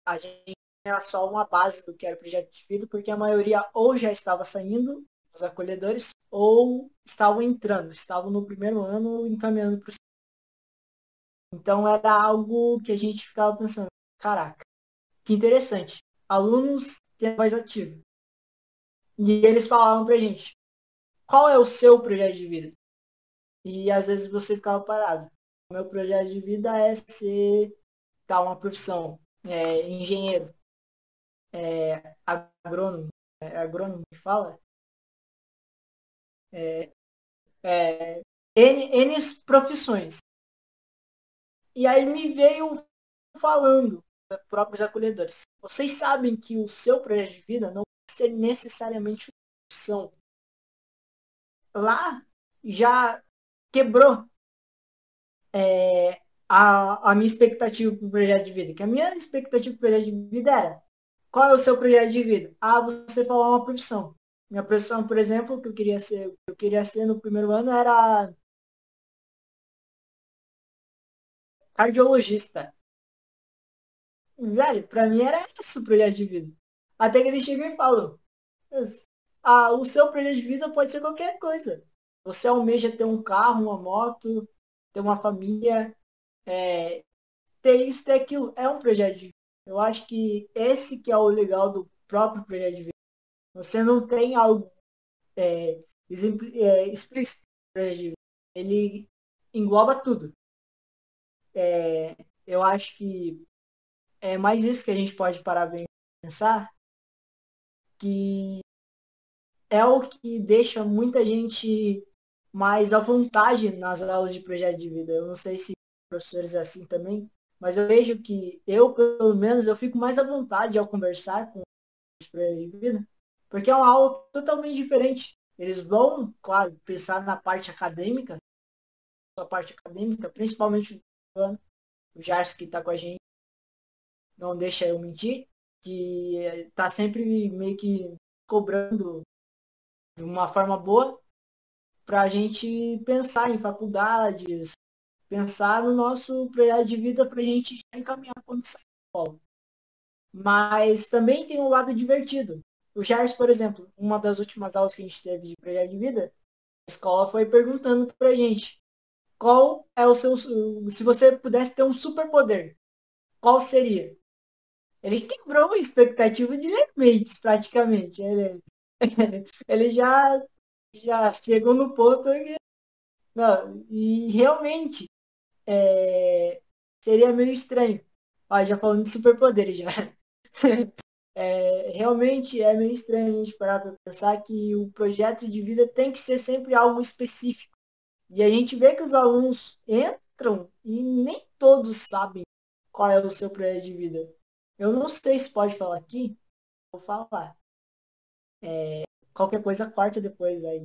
a gente era só uma base do que era o projeto de vida, porque a maioria ou já estava saindo, os acolhedores, ou estavam entrando, estavam no primeiro ano encaminhando para o Então era algo que a gente ficava pensando, caraca, que interessante. Alunos têm voz ativa. E eles falavam pra gente, qual é o seu projeto de vida? E às vezes você ficava parado. Meu projeto de vida é ser tal uma profissão, é, engenheiro, é, agrônomo, é, agrônomo que fala? É, é, N, N profissões. E aí me veio falando, os próprios acolhedores, vocês sabem que o seu projeto de vida não vai ser necessariamente uma profissão. Lá já quebrou é, a, a minha expectativa para o projeto de vida. Que a minha expectativa para o projeto de vida era qual é o seu projeto de vida? Ah, você falar uma profissão. Minha profissão, por exemplo, que eu queria ser, eu queria ser no primeiro ano era cardiologista. Velho, pra mim era esse o projeto de vida. Até que ele chegou e falou, ah, o seu projeto de vida pode ser qualquer coisa. Você almeja ter um carro, uma moto, ter uma família, é, ter isso, ter aquilo. É um projeto de vida. Eu acho que esse que é o legal do próprio projeto de vida. Você não tem algo é, é, explícito vida. Ele engloba tudo. É, eu acho que é mais isso que a gente pode parar bem pensar, que é o que deixa muita gente mais à vontade nas aulas de projeto de vida. Eu não sei se professores é assim também, mas eu vejo que eu, pelo menos, eu fico mais à vontade ao conversar com os projetos de vida, porque é uma aula totalmente diferente. Eles vão, claro, pensar na parte acadêmica, a parte acadêmica, principalmente o Jars que está com a gente, não deixa eu mentir, que está sempre meio que cobrando de uma forma boa para a gente pensar em faculdades, pensar no nosso projeto de vida para a gente encaminhar quando sair da escola. Mas também tem um lado divertido. O Jars, por exemplo, uma das últimas aulas que a gente teve de projeto de vida, a escola foi perguntando para a gente qual é o seu. Se você pudesse ter um superpoder, qual seria? Ele quebrou a expectativa de Mentes, praticamente. Ele, [LAUGHS] ele já, já chegou no ponto que. Não, e realmente é, seria meio estranho. Ó, já falando de superpoderes já. [LAUGHS] É, realmente é meio estranho a gente parar para pensar que o projeto de vida tem que ser sempre algo específico. E a gente vê que os alunos entram e nem todos sabem qual é o seu projeto de vida. Eu não sei se pode falar aqui, vou falar. É, qualquer coisa corta depois aí.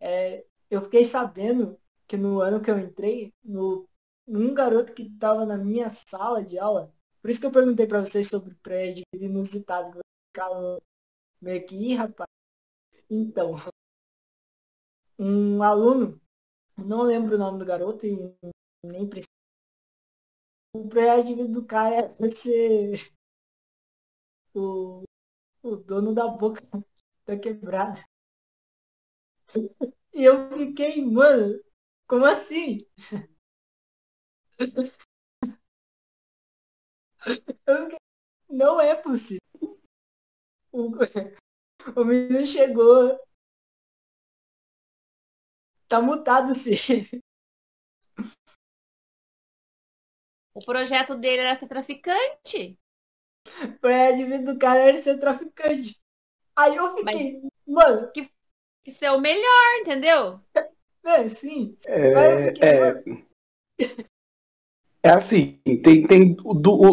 É, eu fiquei sabendo que no ano que eu entrei, no, um garoto que estava na minha sala de aula, por isso que eu perguntei para vocês sobre prédio inusitado, eu ficava meio que, rapaz. Então, [LAUGHS] um aluno, não lembro o nome do garoto e nem precisa. O prédio do cara é ser o, o dono da boca [LAUGHS] tá quebrada. [LAUGHS] E eu fiquei, mano, como assim? Não é possível. O, o menino chegou. Tá mutado sim. O projeto dele era ser traficante. O projeto do cara era ser traficante. Aí eu fiquei, Mas, mano. Que, isso é o melhor, entendeu? É, sim. É, fiquei, é... É assim, tem, tem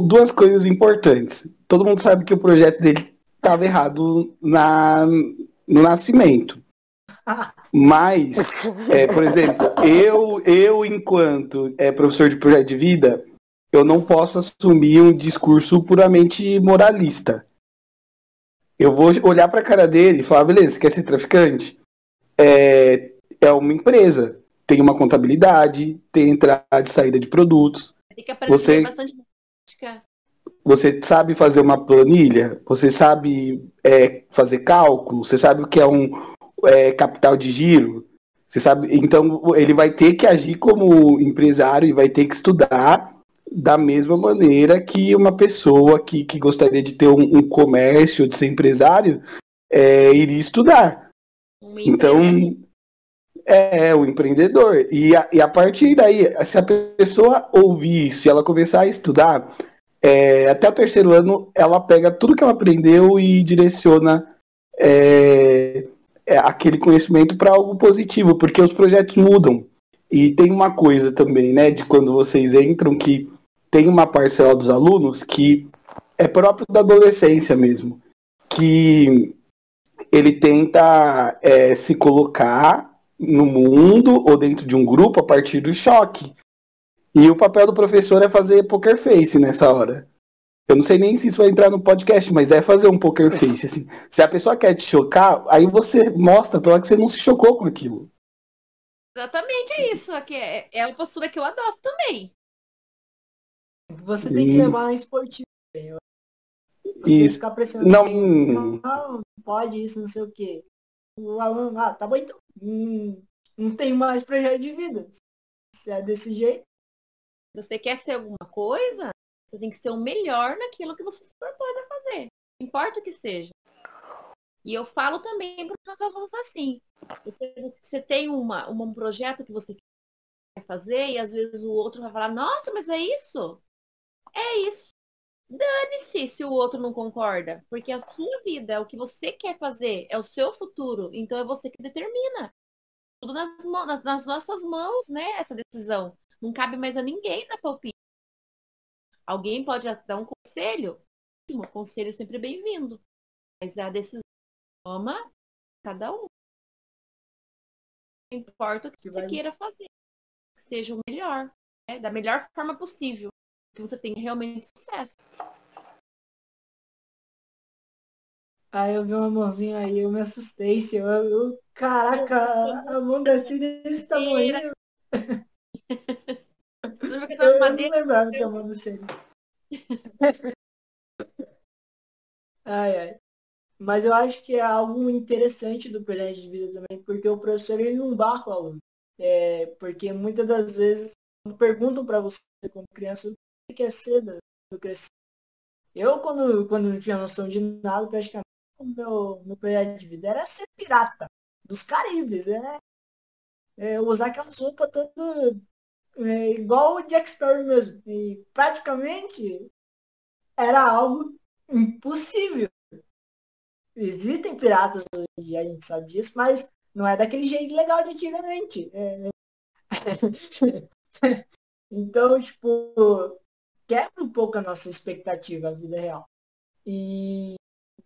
duas coisas importantes. Todo mundo sabe que o projeto dele estava errado na, no nascimento. Mas, é, por exemplo, eu, eu enquanto é, professor de projeto de vida, eu não posso assumir um discurso puramente moralista. Eu vou olhar para a cara dele e falar, beleza, quer ser traficante? É, é uma empresa, tem uma contabilidade, tem entrada e saída de produtos, tem que você, bastante. Você sabe fazer uma planilha? Você sabe é, fazer cálculo? Você sabe o que é um é, capital de giro? Você sabe? Então ele vai ter que agir como empresário e vai ter que estudar da mesma maneira que uma pessoa que, que gostaria de ter um, um comércio, de ser empresário, é, iria estudar. Um então, é, o empreendedor. E a, e a partir daí, se a pessoa ouvir isso e ela começar a estudar, é, até o terceiro ano, ela pega tudo que ela aprendeu e direciona é, é aquele conhecimento para algo positivo, porque os projetos mudam. E tem uma coisa também, né, de quando vocês entram, que tem uma parcela dos alunos que é próprio da adolescência mesmo, que ele tenta é, se colocar no mundo ou dentro de um grupo a partir do choque. E o papel do professor é fazer poker face nessa hora. Eu não sei nem se isso vai entrar no podcast, mas é fazer um poker face. Assim. Se a pessoa quer te chocar, aí você mostra pra ela que você não se chocou com aquilo. Exatamente é isso. Aqui é, é a postura que eu adoto também. Você tem que levar na esportiva. Você isso. ficar pressionando. Não... não, pode isso, não sei o quê. O aluno, ah, tá bom então hum, não tem mais projeto de vida. Se é desse jeito. Você quer ser alguma coisa, você tem que ser o melhor naquilo que você se propôs a fazer. Não importa o que seja. E eu falo também para os meus alunos assim. Você, você tem uma, uma, um projeto que você quer fazer e às vezes o outro vai falar, nossa, mas é isso? É isso. Dane-se se o outro não concorda, porque a sua vida é o que você quer fazer, é o seu futuro, então é você que determina. Tudo nas, nas, nas nossas mãos, né, essa decisão. Não cabe mais a ninguém dar palpite. Alguém pode dar um conselho, um conselho é sempre bem-vindo, mas a decisão toma cada um. Não importa o que, que você vai... queira fazer, que seja o melhor, né, da melhor forma possível que você tenha realmente sucesso. Aí eu vi uma mãozinha aí, eu me assustei, eu, eu caraca, a mão assim desse tamanho. [LAUGHS] eu não lembrava que a mão descia. [LAUGHS] ai, ai. Mas eu acho que é algo interessante do projeto de vida também, porque o professor ele não barra o aluno. É, porque muitas das vezes perguntam para você como criança que quer ser quando crescer. Eu, quando, quando não tinha noção de nada, praticamente meu, meu projeto de vida era ser pirata dos Caribes, né? É, usar aquelas roupas todas é, igual o Jack Sparrow mesmo. E praticamente era algo impossível. Existem piratas hoje em dia, a gente sabe disso, mas não é daquele jeito legal de antigamente. É... [LAUGHS] então, tipo, quebra um pouco a nossa expectativa, a vida real. E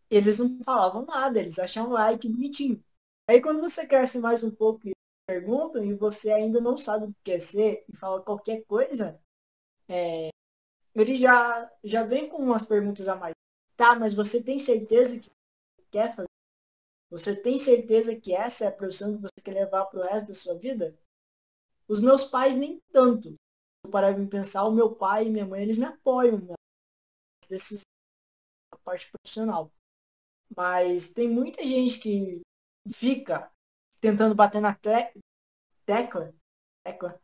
eles não falavam nada, eles achavam like bonitinho. Aí quando você cresce mais um pouco e perguntam e você ainda não sabe o que quer ser e fala qualquer coisa, é, ele já, já vem com umas perguntas a mais. Tá, mas você tem certeza que quer fazer? Você tem certeza que essa é a profissão que você quer levar para o resto da sua vida? Os meus pais nem tanto. Para me pensar, o meu pai e minha mãe, eles me apoiam nas decisões da parte profissional. Mas tem muita gente que fica tentando bater na tecla, tecla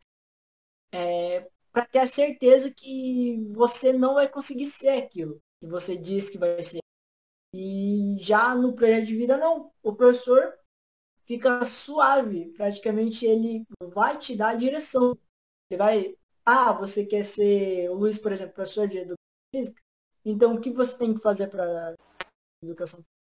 é, para ter a certeza que você não vai conseguir ser aquilo que você diz que vai ser. E já no projeto de vida, não. O professor fica suave. Praticamente ele vai te dar a direção. Ele vai. Ah, você quer ser o Luiz, por exemplo, professor de educação física? Então o que você tem que fazer para educação física?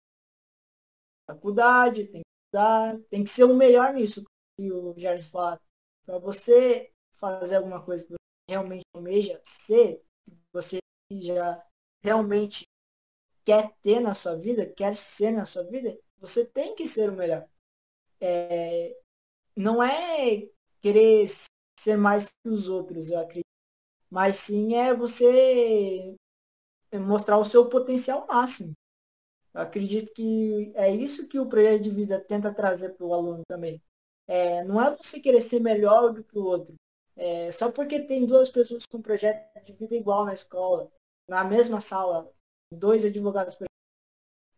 Faculdade, tem que estudar, tem que ser o melhor nisso. Se o Jair falar, para você fazer alguma coisa que você realmente almeja ser, você já realmente quer ter na sua vida, quer ser na sua vida, você tem que ser o melhor. É, não é querer ser mais que os outros, eu acredito. Mas sim é você mostrar o seu potencial máximo. Eu acredito que é isso que o projeto de vida tenta trazer para o aluno também. É, não é você querer ser melhor do que o outro. É, só porque tem duas pessoas com projeto de vida igual na escola, na mesma sala, dois advogados.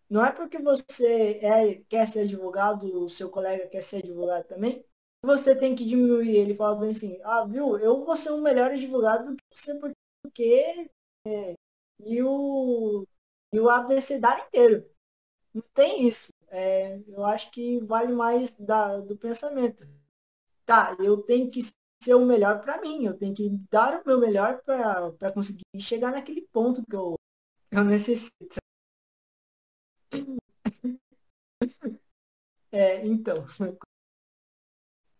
Não é porque você é, quer ser advogado, o seu colega quer ser advogado também, você tem que diminuir ele fala bem assim, ah, viu, eu vou ser um melhor advogado do que você porque é, e o e o abecedário inteiro. Não tem isso. É, eu acho que vale mais da, do pensamento. Tá, eu tenho que ser o melhor para mim, eu tenho que dar o meu melhor para conseguir chegar naquele ponto que eu, eu necessito. [LAUGHS] É, então, [LAUGHS]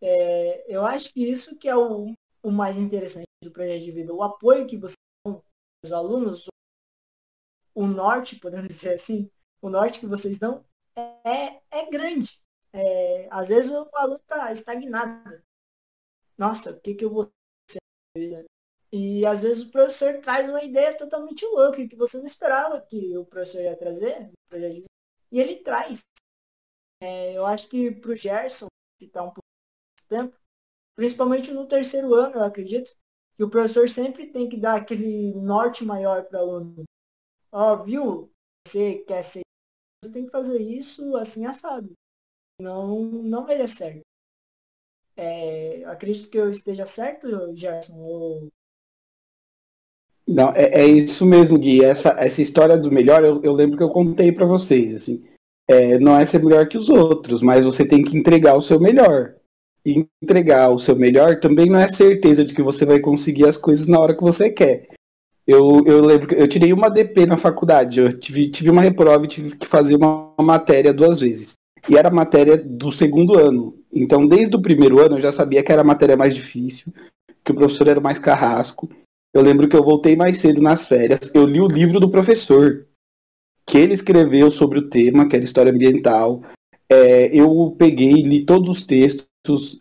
é, eu acho que isso que é o, o mais interessante do projeto de vida, o apoio que você dá os alunos, o norte, podemos [LAUGHS] dizer assim, o norte que vocês dão é, é grande. É, às vezes o aluno está estagnado nossa, o que, que eu vou ser? E às vezes o professor traz uma ideia totalmente louca que você não esperava que o professor ia trazer, e ele traz. É, eu acho que para o Gerson, que está um pouco tempo, principalmente no terceiro ano, eu acredito, que o professor sempre tem que dar aquele norte maior para o aluno. Ó, viu? Você quer ser você tem que fazer isso assim assado. Não, não vai dar certo. É, acredito que eu esteja certo, Gerson? Ou... Não, é, é, isso mesmo, Gui. Essa, essa história do melhor, eu, eu lembro que eu contei para vocês. Assim, é, não é ser melhor que os outros, mas você tem que entregar o seu melhor. E entregar o seu melhor também não é certeza de que você vai conseguir as coisas na hora que você quer. Eu, eu lembro que eu tirei uma DP na faculdade, eu tive, tive uma reprova e tive que fazer uma matéria duas vezes. E era matéria do segundo ano. Então, desde o primeiro ano, eu já sabia que era a matéria mais difícil, que o professor era mais carrasco. Eu lembro que eu voltei mais cedo nas férias, eu li o livro do professor, que ele escreveu sobre o tema, que era história ambiental. É, eu peguei, li todos os textos,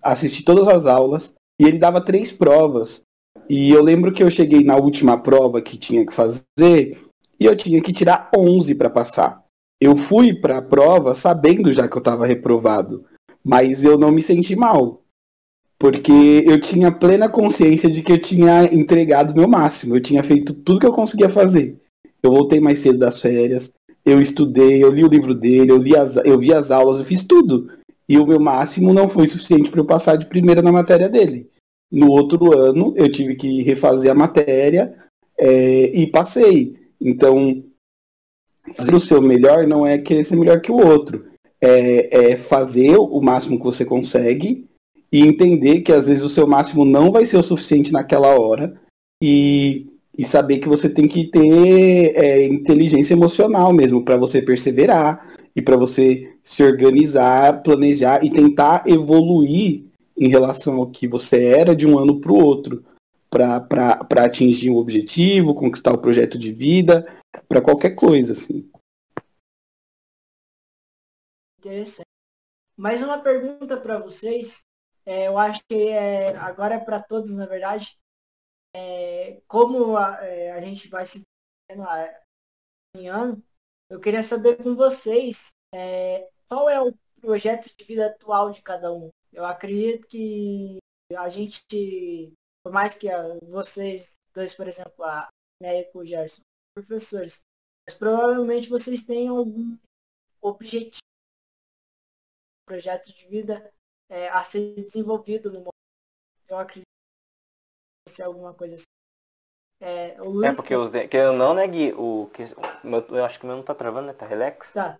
assisti todas as aulas, e ele dava três provas. E eu lembro que eu cheguei na última prova que tinha que fazer, e eu tinha que tirar 11 para passar. Eu fui para a prova sabendo já que eu estava reprovado. Mas eu não me senti mal. Porque eu tinha plena consciência de que eu tinha entregado o meu máximo. Eu tinha feito tudo que eu conseguia fazer. Eu voltei mais cedo das férias. Eu estudei, eu li o livro dele, eu, li as, eu vi as aulas, eu fiz tudo. E o meu máximo não foi suficiente para eu passar de primeira na matéria dele. No outro ano, eu tive que refazer a matéria é, e passei. Então, fazer o seu melhor não é querer ser melhor que o outro. É, é fazer o máximo que você consegue e entender que às vezes o seu máximo não vai ser o suficiente naquela hora e, e saber que você tem que ter é, inteligência emocional mesmo para você perseverar e para você se organizar, planejar e tentar evoluir em relação ao que você era de um ano para o outro, para atingir um objetivo, conquistar o projeto de vida, para qualquer coisa, assim. Interessante. Mais uma pergunta para vocês. É, eu acho que é, agora é para todos, na verdade. É, como a, é, a, gente vai se em ano, eu queria saber com vocês é, qual é o projeto de vida atual de cada um. Eu acredito que a gente, por mais que vocês dois, por exemplo, a Neia e o Gerson, professores, mas provavelmente vocês têm algum objetivo, projeto de vida é, a ser desenvolvido no momento. Eu acredito que é alguma coisa assim. É, é porque os que eu não, né, Gui? O, eu acho que o meu não tá travando, né? Tá relax? Tá.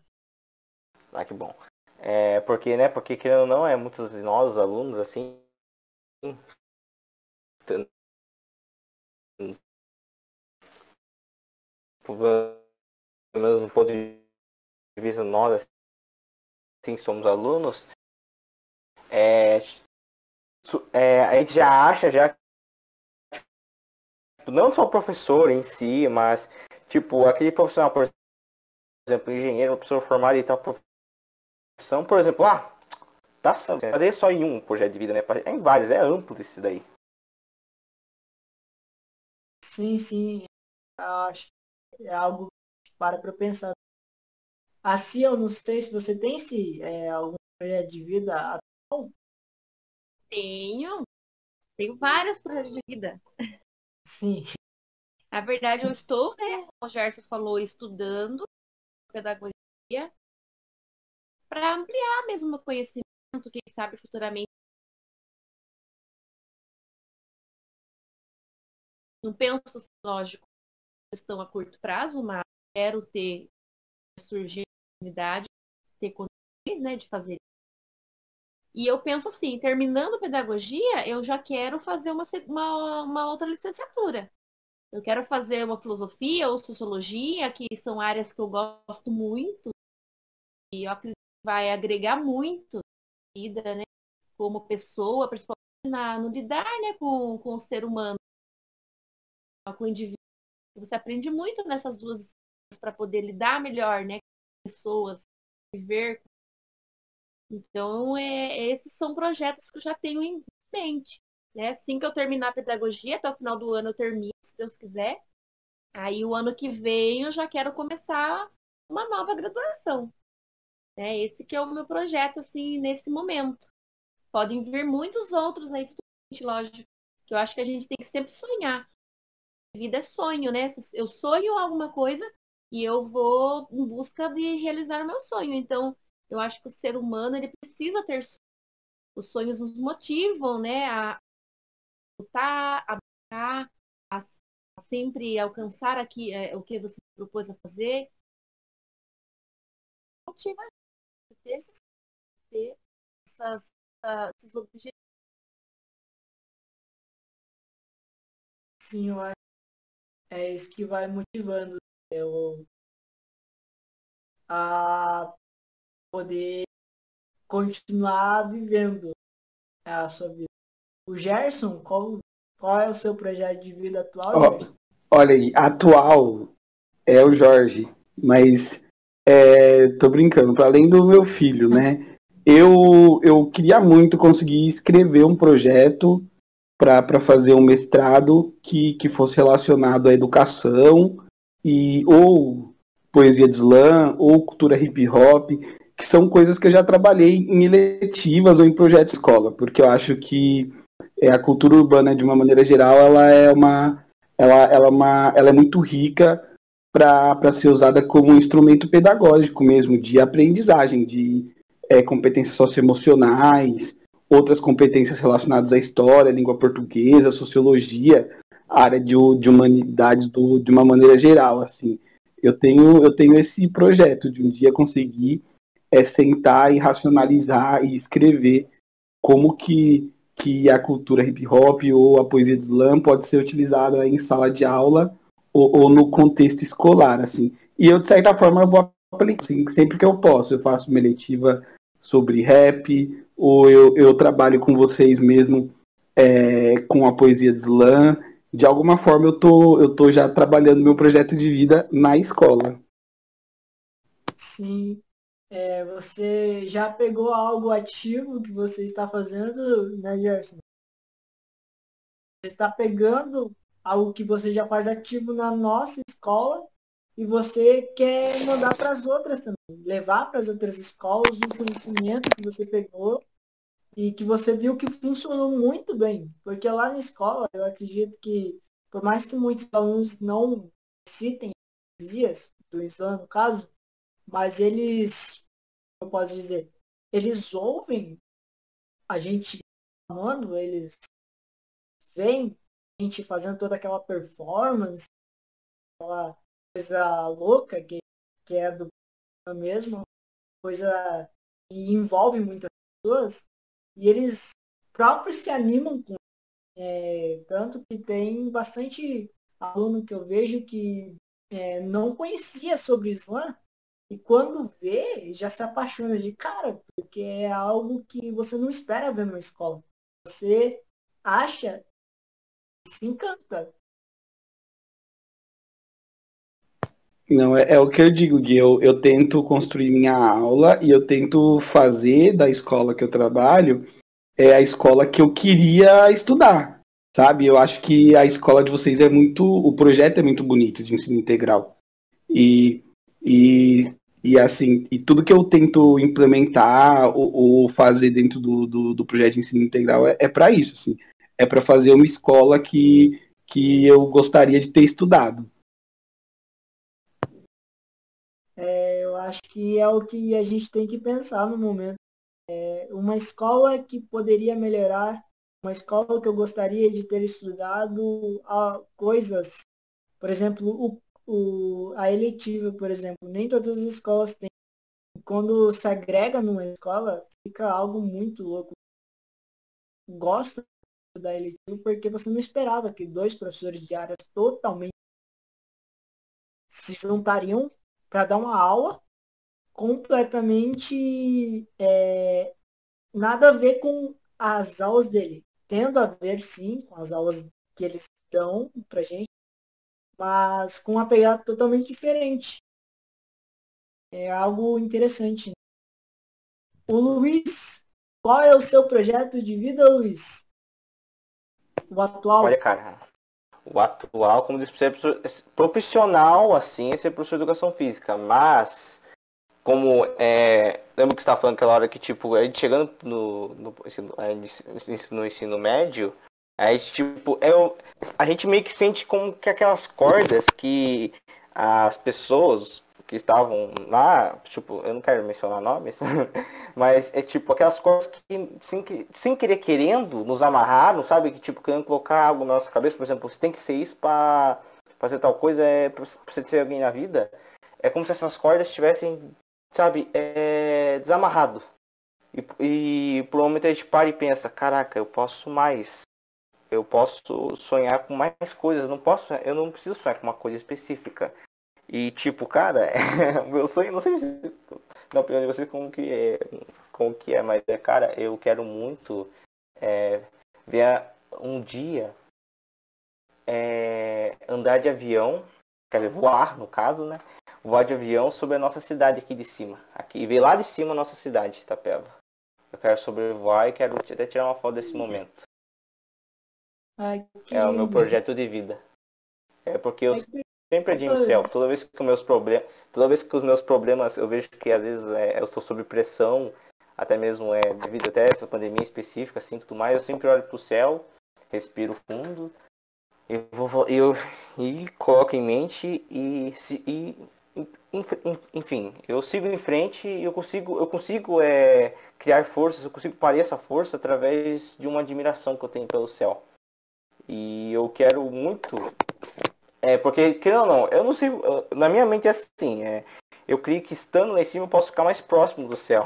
Ah, que bom. É, porque, né, porque querendo ou não, é muitos de nós, alunos, assim, pelo menos no ponto de vista nós, assim, somos alunos, é, é, a gente já acha, já, não só o professor em si, mas, tipo, aquele profissional, por exemplo, engenheiro, professor formado e tal, são, por exemplo, ah, tá fazer só em um projeto de vida, né? É em vários, é amplo esse daí. Sim, sim. Acho que é algo que para para pensar. Assim, eu não sei se você tem se é, algum projeto de vida atual. Tenho. Tenho vários projetos de vida. Sim. Na verdade, eu estou, né, como o Gerson falou, estudando pedagogia para ampliar mesmo o conhecimento, quem sabe futuramente. Não penso, assim, lógico, questão a curto prazo, mas quero ter surgir oportunidade, ter condições né, de fazer. E eu penso assim, terminando pedagogia, eu já quero fazer uma, uma, uma outra licenciatura. Eu quero fazer uma filosofia ou sociologia, que são áreas que eu gosto muito. E eu acredito vai agregar muito vida, né? Como pessoa, principalmente na, no lidar né, com, com o ser humano, com o indivíduo. Você aprende muito nessas duas para poder lidar melhor, né? Com pessoas, viver. Então, é, esses são projetos que eu já tenho em mente. Né? Assim que eu terminar a pedagogia, até o final do ano eu termino, se Deus quiser. Aí o ano que vem eu já quero começar uma nova graduação. Né? Esse que é o meu projeto, assim, nesse momento. Podem vir muitos outros aí lógico. Que eu acho que a gente tem que sempre sonhar. A vida é sonho, né? Eu sonho alguma coisa e eu vou em busca de realizar o meu sonho. Então, eu acho que o ser humano ele precisa ter sonhos. Os sonhos nos motivam, né? A lutar, a buscar, a, a sempre alcançar aqui é, o que você propôs a fazer. Motiva ter esses, ter essas, uh, esses objetivos. Sim, eu acho é isso que vai motivando eu a poder continuar vivendo a sua vida. O Gerson, qual, qual é o seu projeto de vida atual, oh, Gerson? Olha aí, atual é o Jorge, mas é, tô brincando, para além do meu filho, né? [LAUGHS] Eu, eu queria muito conseguir escrever um projeto para fazer um mestrado que, que fosse relacionado à educação e ou poesia de slam ou cultura hip hop, que são coisas que eu já trabalhei em eletivas ou em projeto escola, porque eu acho que é, a cultura urbana de uma maneira geral ela é uma ela, ela, é, uma, ela é muito rica para ser usada como um instrumento pedagógico mesmo, de aprendizagem, de é, competências socioemocionais, outras competências relacionadas à história, língua portuguesa, sociologia, área de, de humanidades do, de uma maneira geral, assim. Eu tenho, eu tenho esse projeto de um dia conseguir é, sentar e racionalizar e escrever como que, que a cultura hip hop ou a poesia de slam pode ser utilizada em sala de aula ou, ou no contexto escolar, assim. E eu, de certa forma, vou aplicar, assim, sempre que eu posso. Eu faço uma eletiva sobre rap, ou eu, eu trabalho com vocês mesmo é, com a poesia de slam. De alguma forma eu tô, eu tô já trabalhando meu projeto de vida na escola. Sim. É, você já pegou algo ativo que você está fazendo, né, Gerson? Você está pegando algo que você já faz ativo na nossa escola e você quer mandar para as outras também, levar para as outras escolas o conhecimento que você pegou e que você viu que funcionou muito bem, porque lá na escola eu acredito que por mais que muitos alunos não citem dias do Islã no caso, mas eles, eu posso dizer, eles ouvem a gente falando, eles veem a gente fazendo toda aquela performance, aquela coisa louca que, que é do mesmo, coisa que envolve muitas pessoas, e eles próprios se animam com é, tanto que tem bastante aluno que eu vejo que é, não conhecia sobre o Islã e quando vê já se apaixona de cara, porque é algo que você não espera ver numa escola. Você acha se encanta. Não, é, é, o que eu digo, Gui. Eu, eu tento construir minha aula e eu tento fazer da escola que eu trabalho é a escola que eu queria estudar, sabe? Eu acho que a escola de vocês é muito. O projeto é muito bonito de ensino integral. E, e, e assim, e tudo que eu tento implementar ou, ou fazer dentro do, do, do, projeto de ensino integral é, é para isso, assim. É para fazer uma escola que, que eu gostaria de ter estudado. É, eu acho que é o que a gente tem que pensar no momento. É uma escola que poderia melhorar, uma escola que eu gostaria de ter estudado a coisas, por exemplo, o, o, a eletiva, por exemplo, nem todas as escolas têm. Quando se agrega numa escola, fica algo muito louco. Gosta da eletiva porque você não esperava que dois professores de áreas totalmente se juntariam para dar uma aula completamente é, nada a ver com as aulas dele. Tendo a ver, sim, com as aulas que eles dão pra gente, mas com uma pegada totalmente diferente. É algo interessante. O Luiz, qual é o seu projeto de vida, Luiz? O atual? Olha, cara, o atual, como disse, ser profissional, assim, é ser professor de educação física, mas como é, lembra que você falando aquela hora que tipo a gente chegando no no ensino, no ensino médio aí tipo é, a gente meio que sente como que aquelas cordas que as pessoas que estavam lá tipo eu não quero mencionar nomes [LAUGHS] mas é tipo aquelas cordas que sem, sem querer querendo nos amarraram sabe que tipo querendo colocar algo na nossa cabeça por exemplo você tem que ser isso para fazer tal coisa é para você ser alguém na vida é como se essas cordas estivessem sabe, é desamarrado. E, e por um momento a gente para e pensa, caraca, eu posso mais. Eu posso sonhar com mais coisas. Não posso, eu não preciso sonhar com uma coisa específica. E tipo, cara, [LAUGHS] meu sonho, não sei se, na opinião de vocês como que é, como que é, mas é, cara, eu quero muito é, ver um dia é, andar de avião, quer dizer, voar no caso, né? voar de avião sobre a nossa cidade aqui de cima. Aqui, e ver lá de cima a nossa cidade, Itapeva. Eu quero sobrevoar e quero até tirar uma foto desse momento. Ai, é o meu projeto de vida. É porque eu Ai, sempre admiro o céu. Toda vez que meus problemas, toda vez que os meus problemas, eu vejo que às vezes é, eu estou sob pressão, até mesmo é devido até essa pandemia específica, assim, tudo mais, eu sempre olho para o céu, respiro fundo, eu vou eu e coloco em mente e, se, e enfim, eu sigo em frente e eu consigo, eu consigo é, criar forças, eu consigo parir essa força através de uma admiração que eu tenho pelo céu. E eu quero muito. É, porque, querendo ou não, eu não sei. Na minha mente é assim, é, eu creio que estando lá em cima eu posso ficar mais próximo do céu.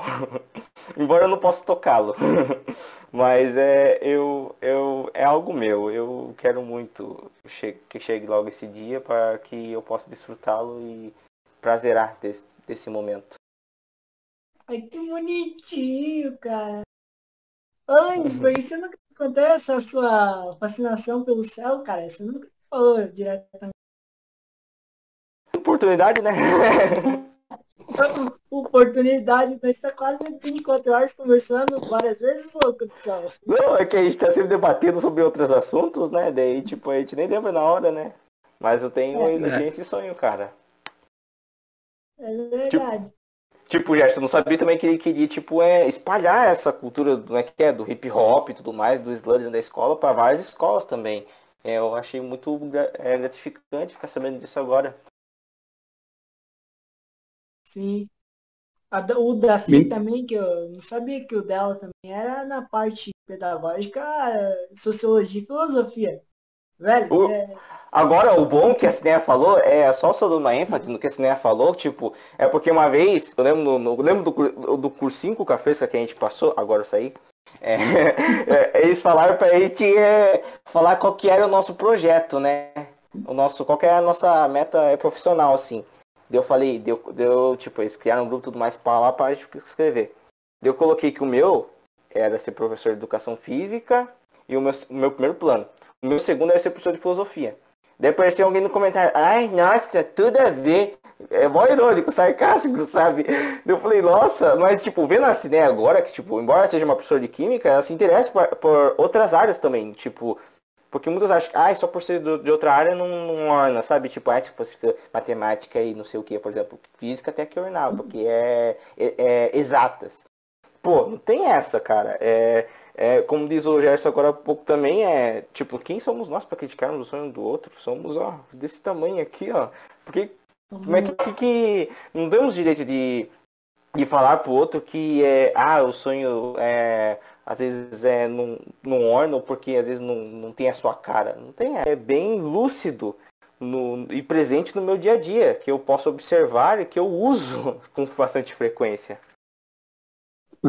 [LAUGHS] Embora eu não possa tocá-lo. [LAUGHS] Mas é, eu, eu, é algo meu. Eu quero muito que chegue logo esse dia para que eu possa desfrutá-lo e prazerar desse, desse momento. Ai, que bonitinho, cara. Antes, uhum. você nunca acontece a sua fascinação pelo céu, cara? Você nunca falou diretamente. Oportunidade, né? [LAUGHS] oportunidade, então está quase 24 horas conversando várias vezes, louco do céu. Não, é que a gente está sempre debatendo sobre outros assuntos, né? Daí, tipo, a gente nem lembra na hora, né? Mas eu tenho é, né? esse sonho, cara. É verdade. Tipo, tipo, Gerson, não sabia também que ele queria, tipo, é, espalhar essa cultura do, é que é, do hip hop e tudo mais, do sludge da escola para várias escolas também. É, eu achei muito é, gratificante ficar sabendo disso agora. Sim. A, o Daci também, que eu não sabia que o dela também era na parte pedagógica, sociologia e filosofia. Velho, o, é... Agora, o bom que a Cineia falou, é só só dando uma ênfase no que a Cineia falou, tipo, é porque uma vez, eu lembro, no, no, lembro do, do cursinho com a fresca que a gente passou, agora eu saí, é, [LAUGHS] é, eles falaram pra gente é, falar qual que era o nosso projeto, né? O nosso, qual que é a nossa meta é profissional, assim. Deu, falei, deu, deu, tipo, eles criaram um grupo tudo mais para lá para escrever. Eu coloquei que o meu era ser professor de educação física e o meu, o meu primeiro plano. O meu segundo era ser professor de filosofia. Daí apareceu alguém no comentário, ai, nossa, tudo a ver. É mó irônico, sarcástico, sabe? Eu falei, nossa, mas tipo, vendo a ideia agora, que tipo, embora seja uma professora de química, ela se interessa por, por outras áreas também, tipo, porque muitas acham que, ah, só por ser do, de outra área não, não orna, sabe? Tipo, ah, se fosse matemática e não sei o que, por exemplo, física até que ornava, porque é, é, é, exatas. Pô, não tem essa, cara. É, é, como diz o Gerson agora há pouco também, é tipo, quem somos nós para criticarmos o sonho do outro? Somos, ó, desse tamanho aqui, ó. Porque como é que, que não temos direito de, de falar pro outro que é, ah, o sonho é às vezes é num, num orno porque às vezes não, não tem a sua cara. Não tem, é bem lúcido no, e presente no meu dia a dia, que eu posso observar e que eu uso [LAUGHS] com bastante frequência.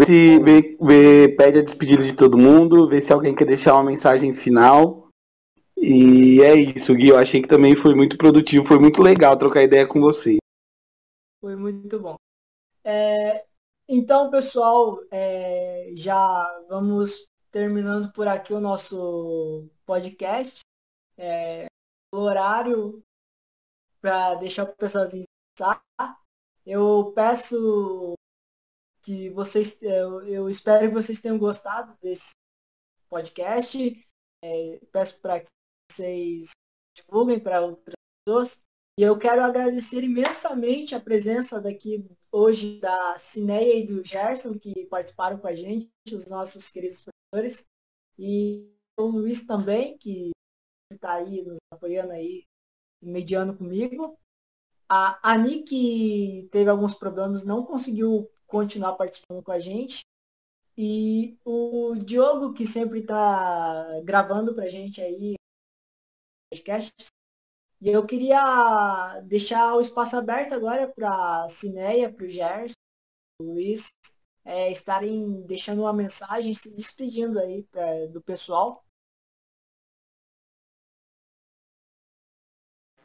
Se vê, vê, pede a despedida de todo mundo, vê se alguém quer deixar uma mensagem final. E é isso, Gui. Eu achei que também foi muito produtivo, foi muito legal trocar ideia com você. Foi muito bom. É, então, pessoal, é, já vamos terminando por aqui o nosso podcast. É, o horário para deixar o pessoal descansar. Eu peço que vocês, eu, eu, espero que vocês tenham gostado desse podcast. É, peço para que vocês divulguem para outras pessoas. E eu quero agradecer imensamente a presença daqui hoje da Cineia e do Gerson, que participaram com a gente, os nossos queridos professores. E o Luiz também, que está aí nos apoiando aí, mediando comigo. A Ani, que teve alguns problemas, não conseguiu continuar participando com a gente. E o Diogo, que sempre está gravando para a gente aí podcasts, e eu queria deixar o espaço aberto agora para a Cineia, para o Gerson, o Luiz, é, estarem deixando uma mensagem, se despedindo aí pra, do pessoal.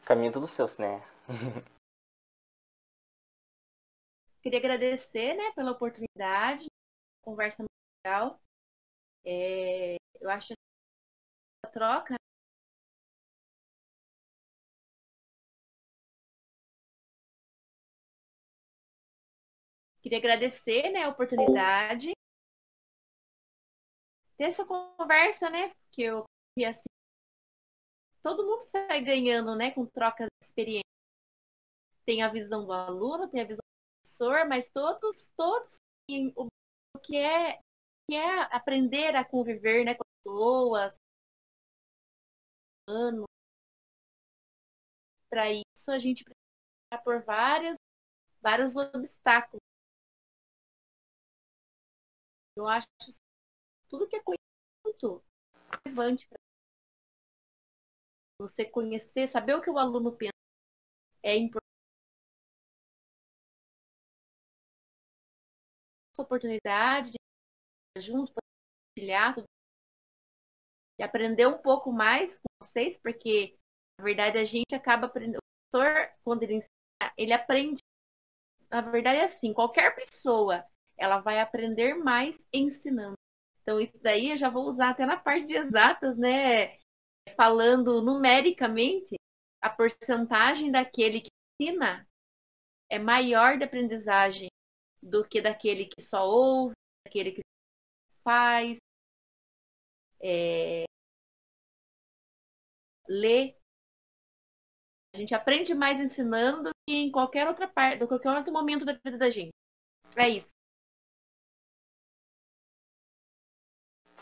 Caminho tudo seu, Cineia. [LAUGHS] Queria agradecer né, pela oportunidade, conversa muito legal. É, eu acho a troca Queria agradecer né, a oportunidade. Ter essa conversa, né? Que eu vi assim. Todo mundo sai ganhando, né? Com troca de experiência. Tem a visão do aluno, tem a visão professor, mas todos, todos o que é, que é aprender a conviver né, com pessoas. Para isso a gente precisa por várias vários obstáculos. Eu acho que tudo que é conhecimento é relevante para você conhecer, saber o que o aluno pensa é importante. Essa oportunidade de junto, compartilhar tudo e aprender um pouco mais com vocês, porque na verdade a gente acaba aprendendo. O professor, quando ele ensina, ele aprende. Na verdade é assim, qualquer pessoa ela vai aprender mais ensinando. Então, isso daí eu já vou usar até na parte de exatas, né? Falando numericamente, a porcentagem daquele que ensina é maior de aprendizagem do que daquele que só ouve, daquele que faz, é, lê. A gente aprende mais ensinando do que em qualquer outra parte, do que qualquer outro momento da vida da gente. É isso.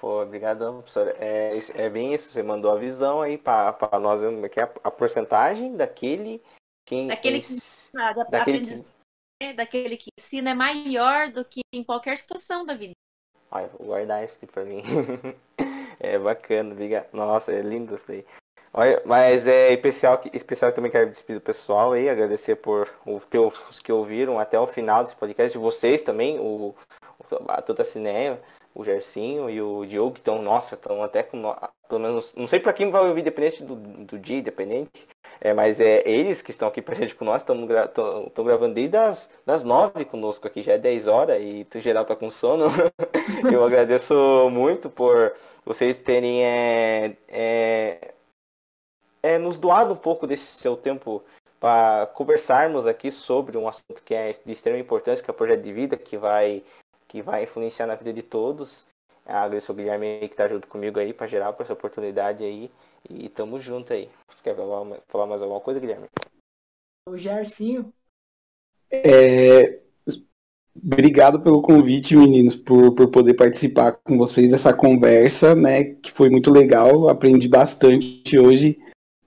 Pô, obrigadão, professora. É, é bem isso, você mandou a visão aí para nós é que é a, a porcentagem daquele quem, daquele que, da, daquele que... É, daquele que ensina é maior do que em qualquer situação da vida. Ai, vou guardar esse para mim. [LAUGHS] é bacana, obrigado. Nossa, é lindo isso daí. Olha, mas é especial, especial também quero despedir do pessoal aí, agradecer por o teu, os que ouviram até o final desse podcast, de vocês também, o, a Tuta Cineia o Gersinho e o Diogo, que estão, nossa, estão até com, pelo menos, não sei para quem vai ouvir, dependente do, do dia, independente, é, mas é eles que estão aqui pra gente com nós, estão gra gravando desde das, das nove conosco aqui, já é 10 horas e o geral tá com sono. [LAUGHS] Eu agradeço muito por vocês terem é, é, é, nos doado um pouco desse seu tempo para conversarmos aqui sobre um assunto que é de extrema importância, que é o projeto de vida, que vai que vai influenciar na vida de todos. Agradeço ao Guilherme que está junto comigo aí para gerar essa oportunidade aí. E tamo junto aí. Você quer falar, falar mais alguma coisa, Guilherme? O Gercinho. É... Obrigado pelo convite, meninos, por, por poder participar com vocês dessa conversa, né? Que foi muito legal, aprendi bastante hoje.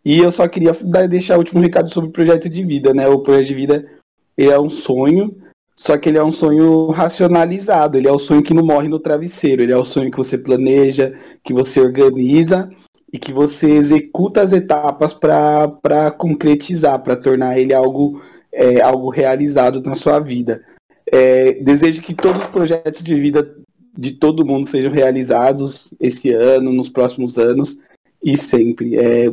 E eu só queria deixar o último recado sobre o projeto de vida, né? O projeto de vida é um sonho só que ele é um sonho racionalizado, ele é o sonho que não morre no travesseiro, ele é o sonho que você planeja, que você organiza e que você executa as etapas para concretizar, para tornar ele algo, é, algo realizado na sua vida. É, desejo que todos os projetos de vida de todo mundo sejam realizados esse ano, nos próximos anos e sempre. É,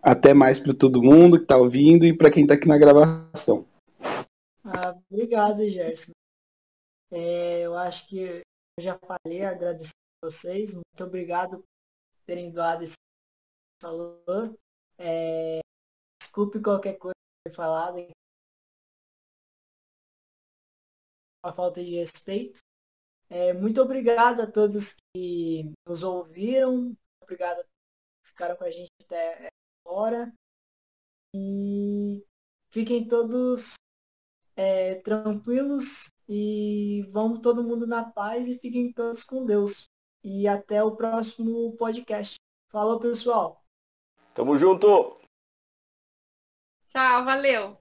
até mais para todo mundo que está ouvindo e para quem está aqui na gravação. Ah, obrigado, Gerson. É, eu acho que eu já falei, agradecer a vocês. Muito obrigado por terem doado esse valor. É, desculpe qualquer coisa que foi falada. A falta de respeito. É, muito obrigado a todos que nos ouviram. Obrigado a todos que ficaram com a gente até agora. E fiquem todos é, tranquilos e vamos todo mundo na paz e fiquem todos com Deus. E até o próximo podcast. Falou, pessoal. Tamo junto! Tchau, valeu!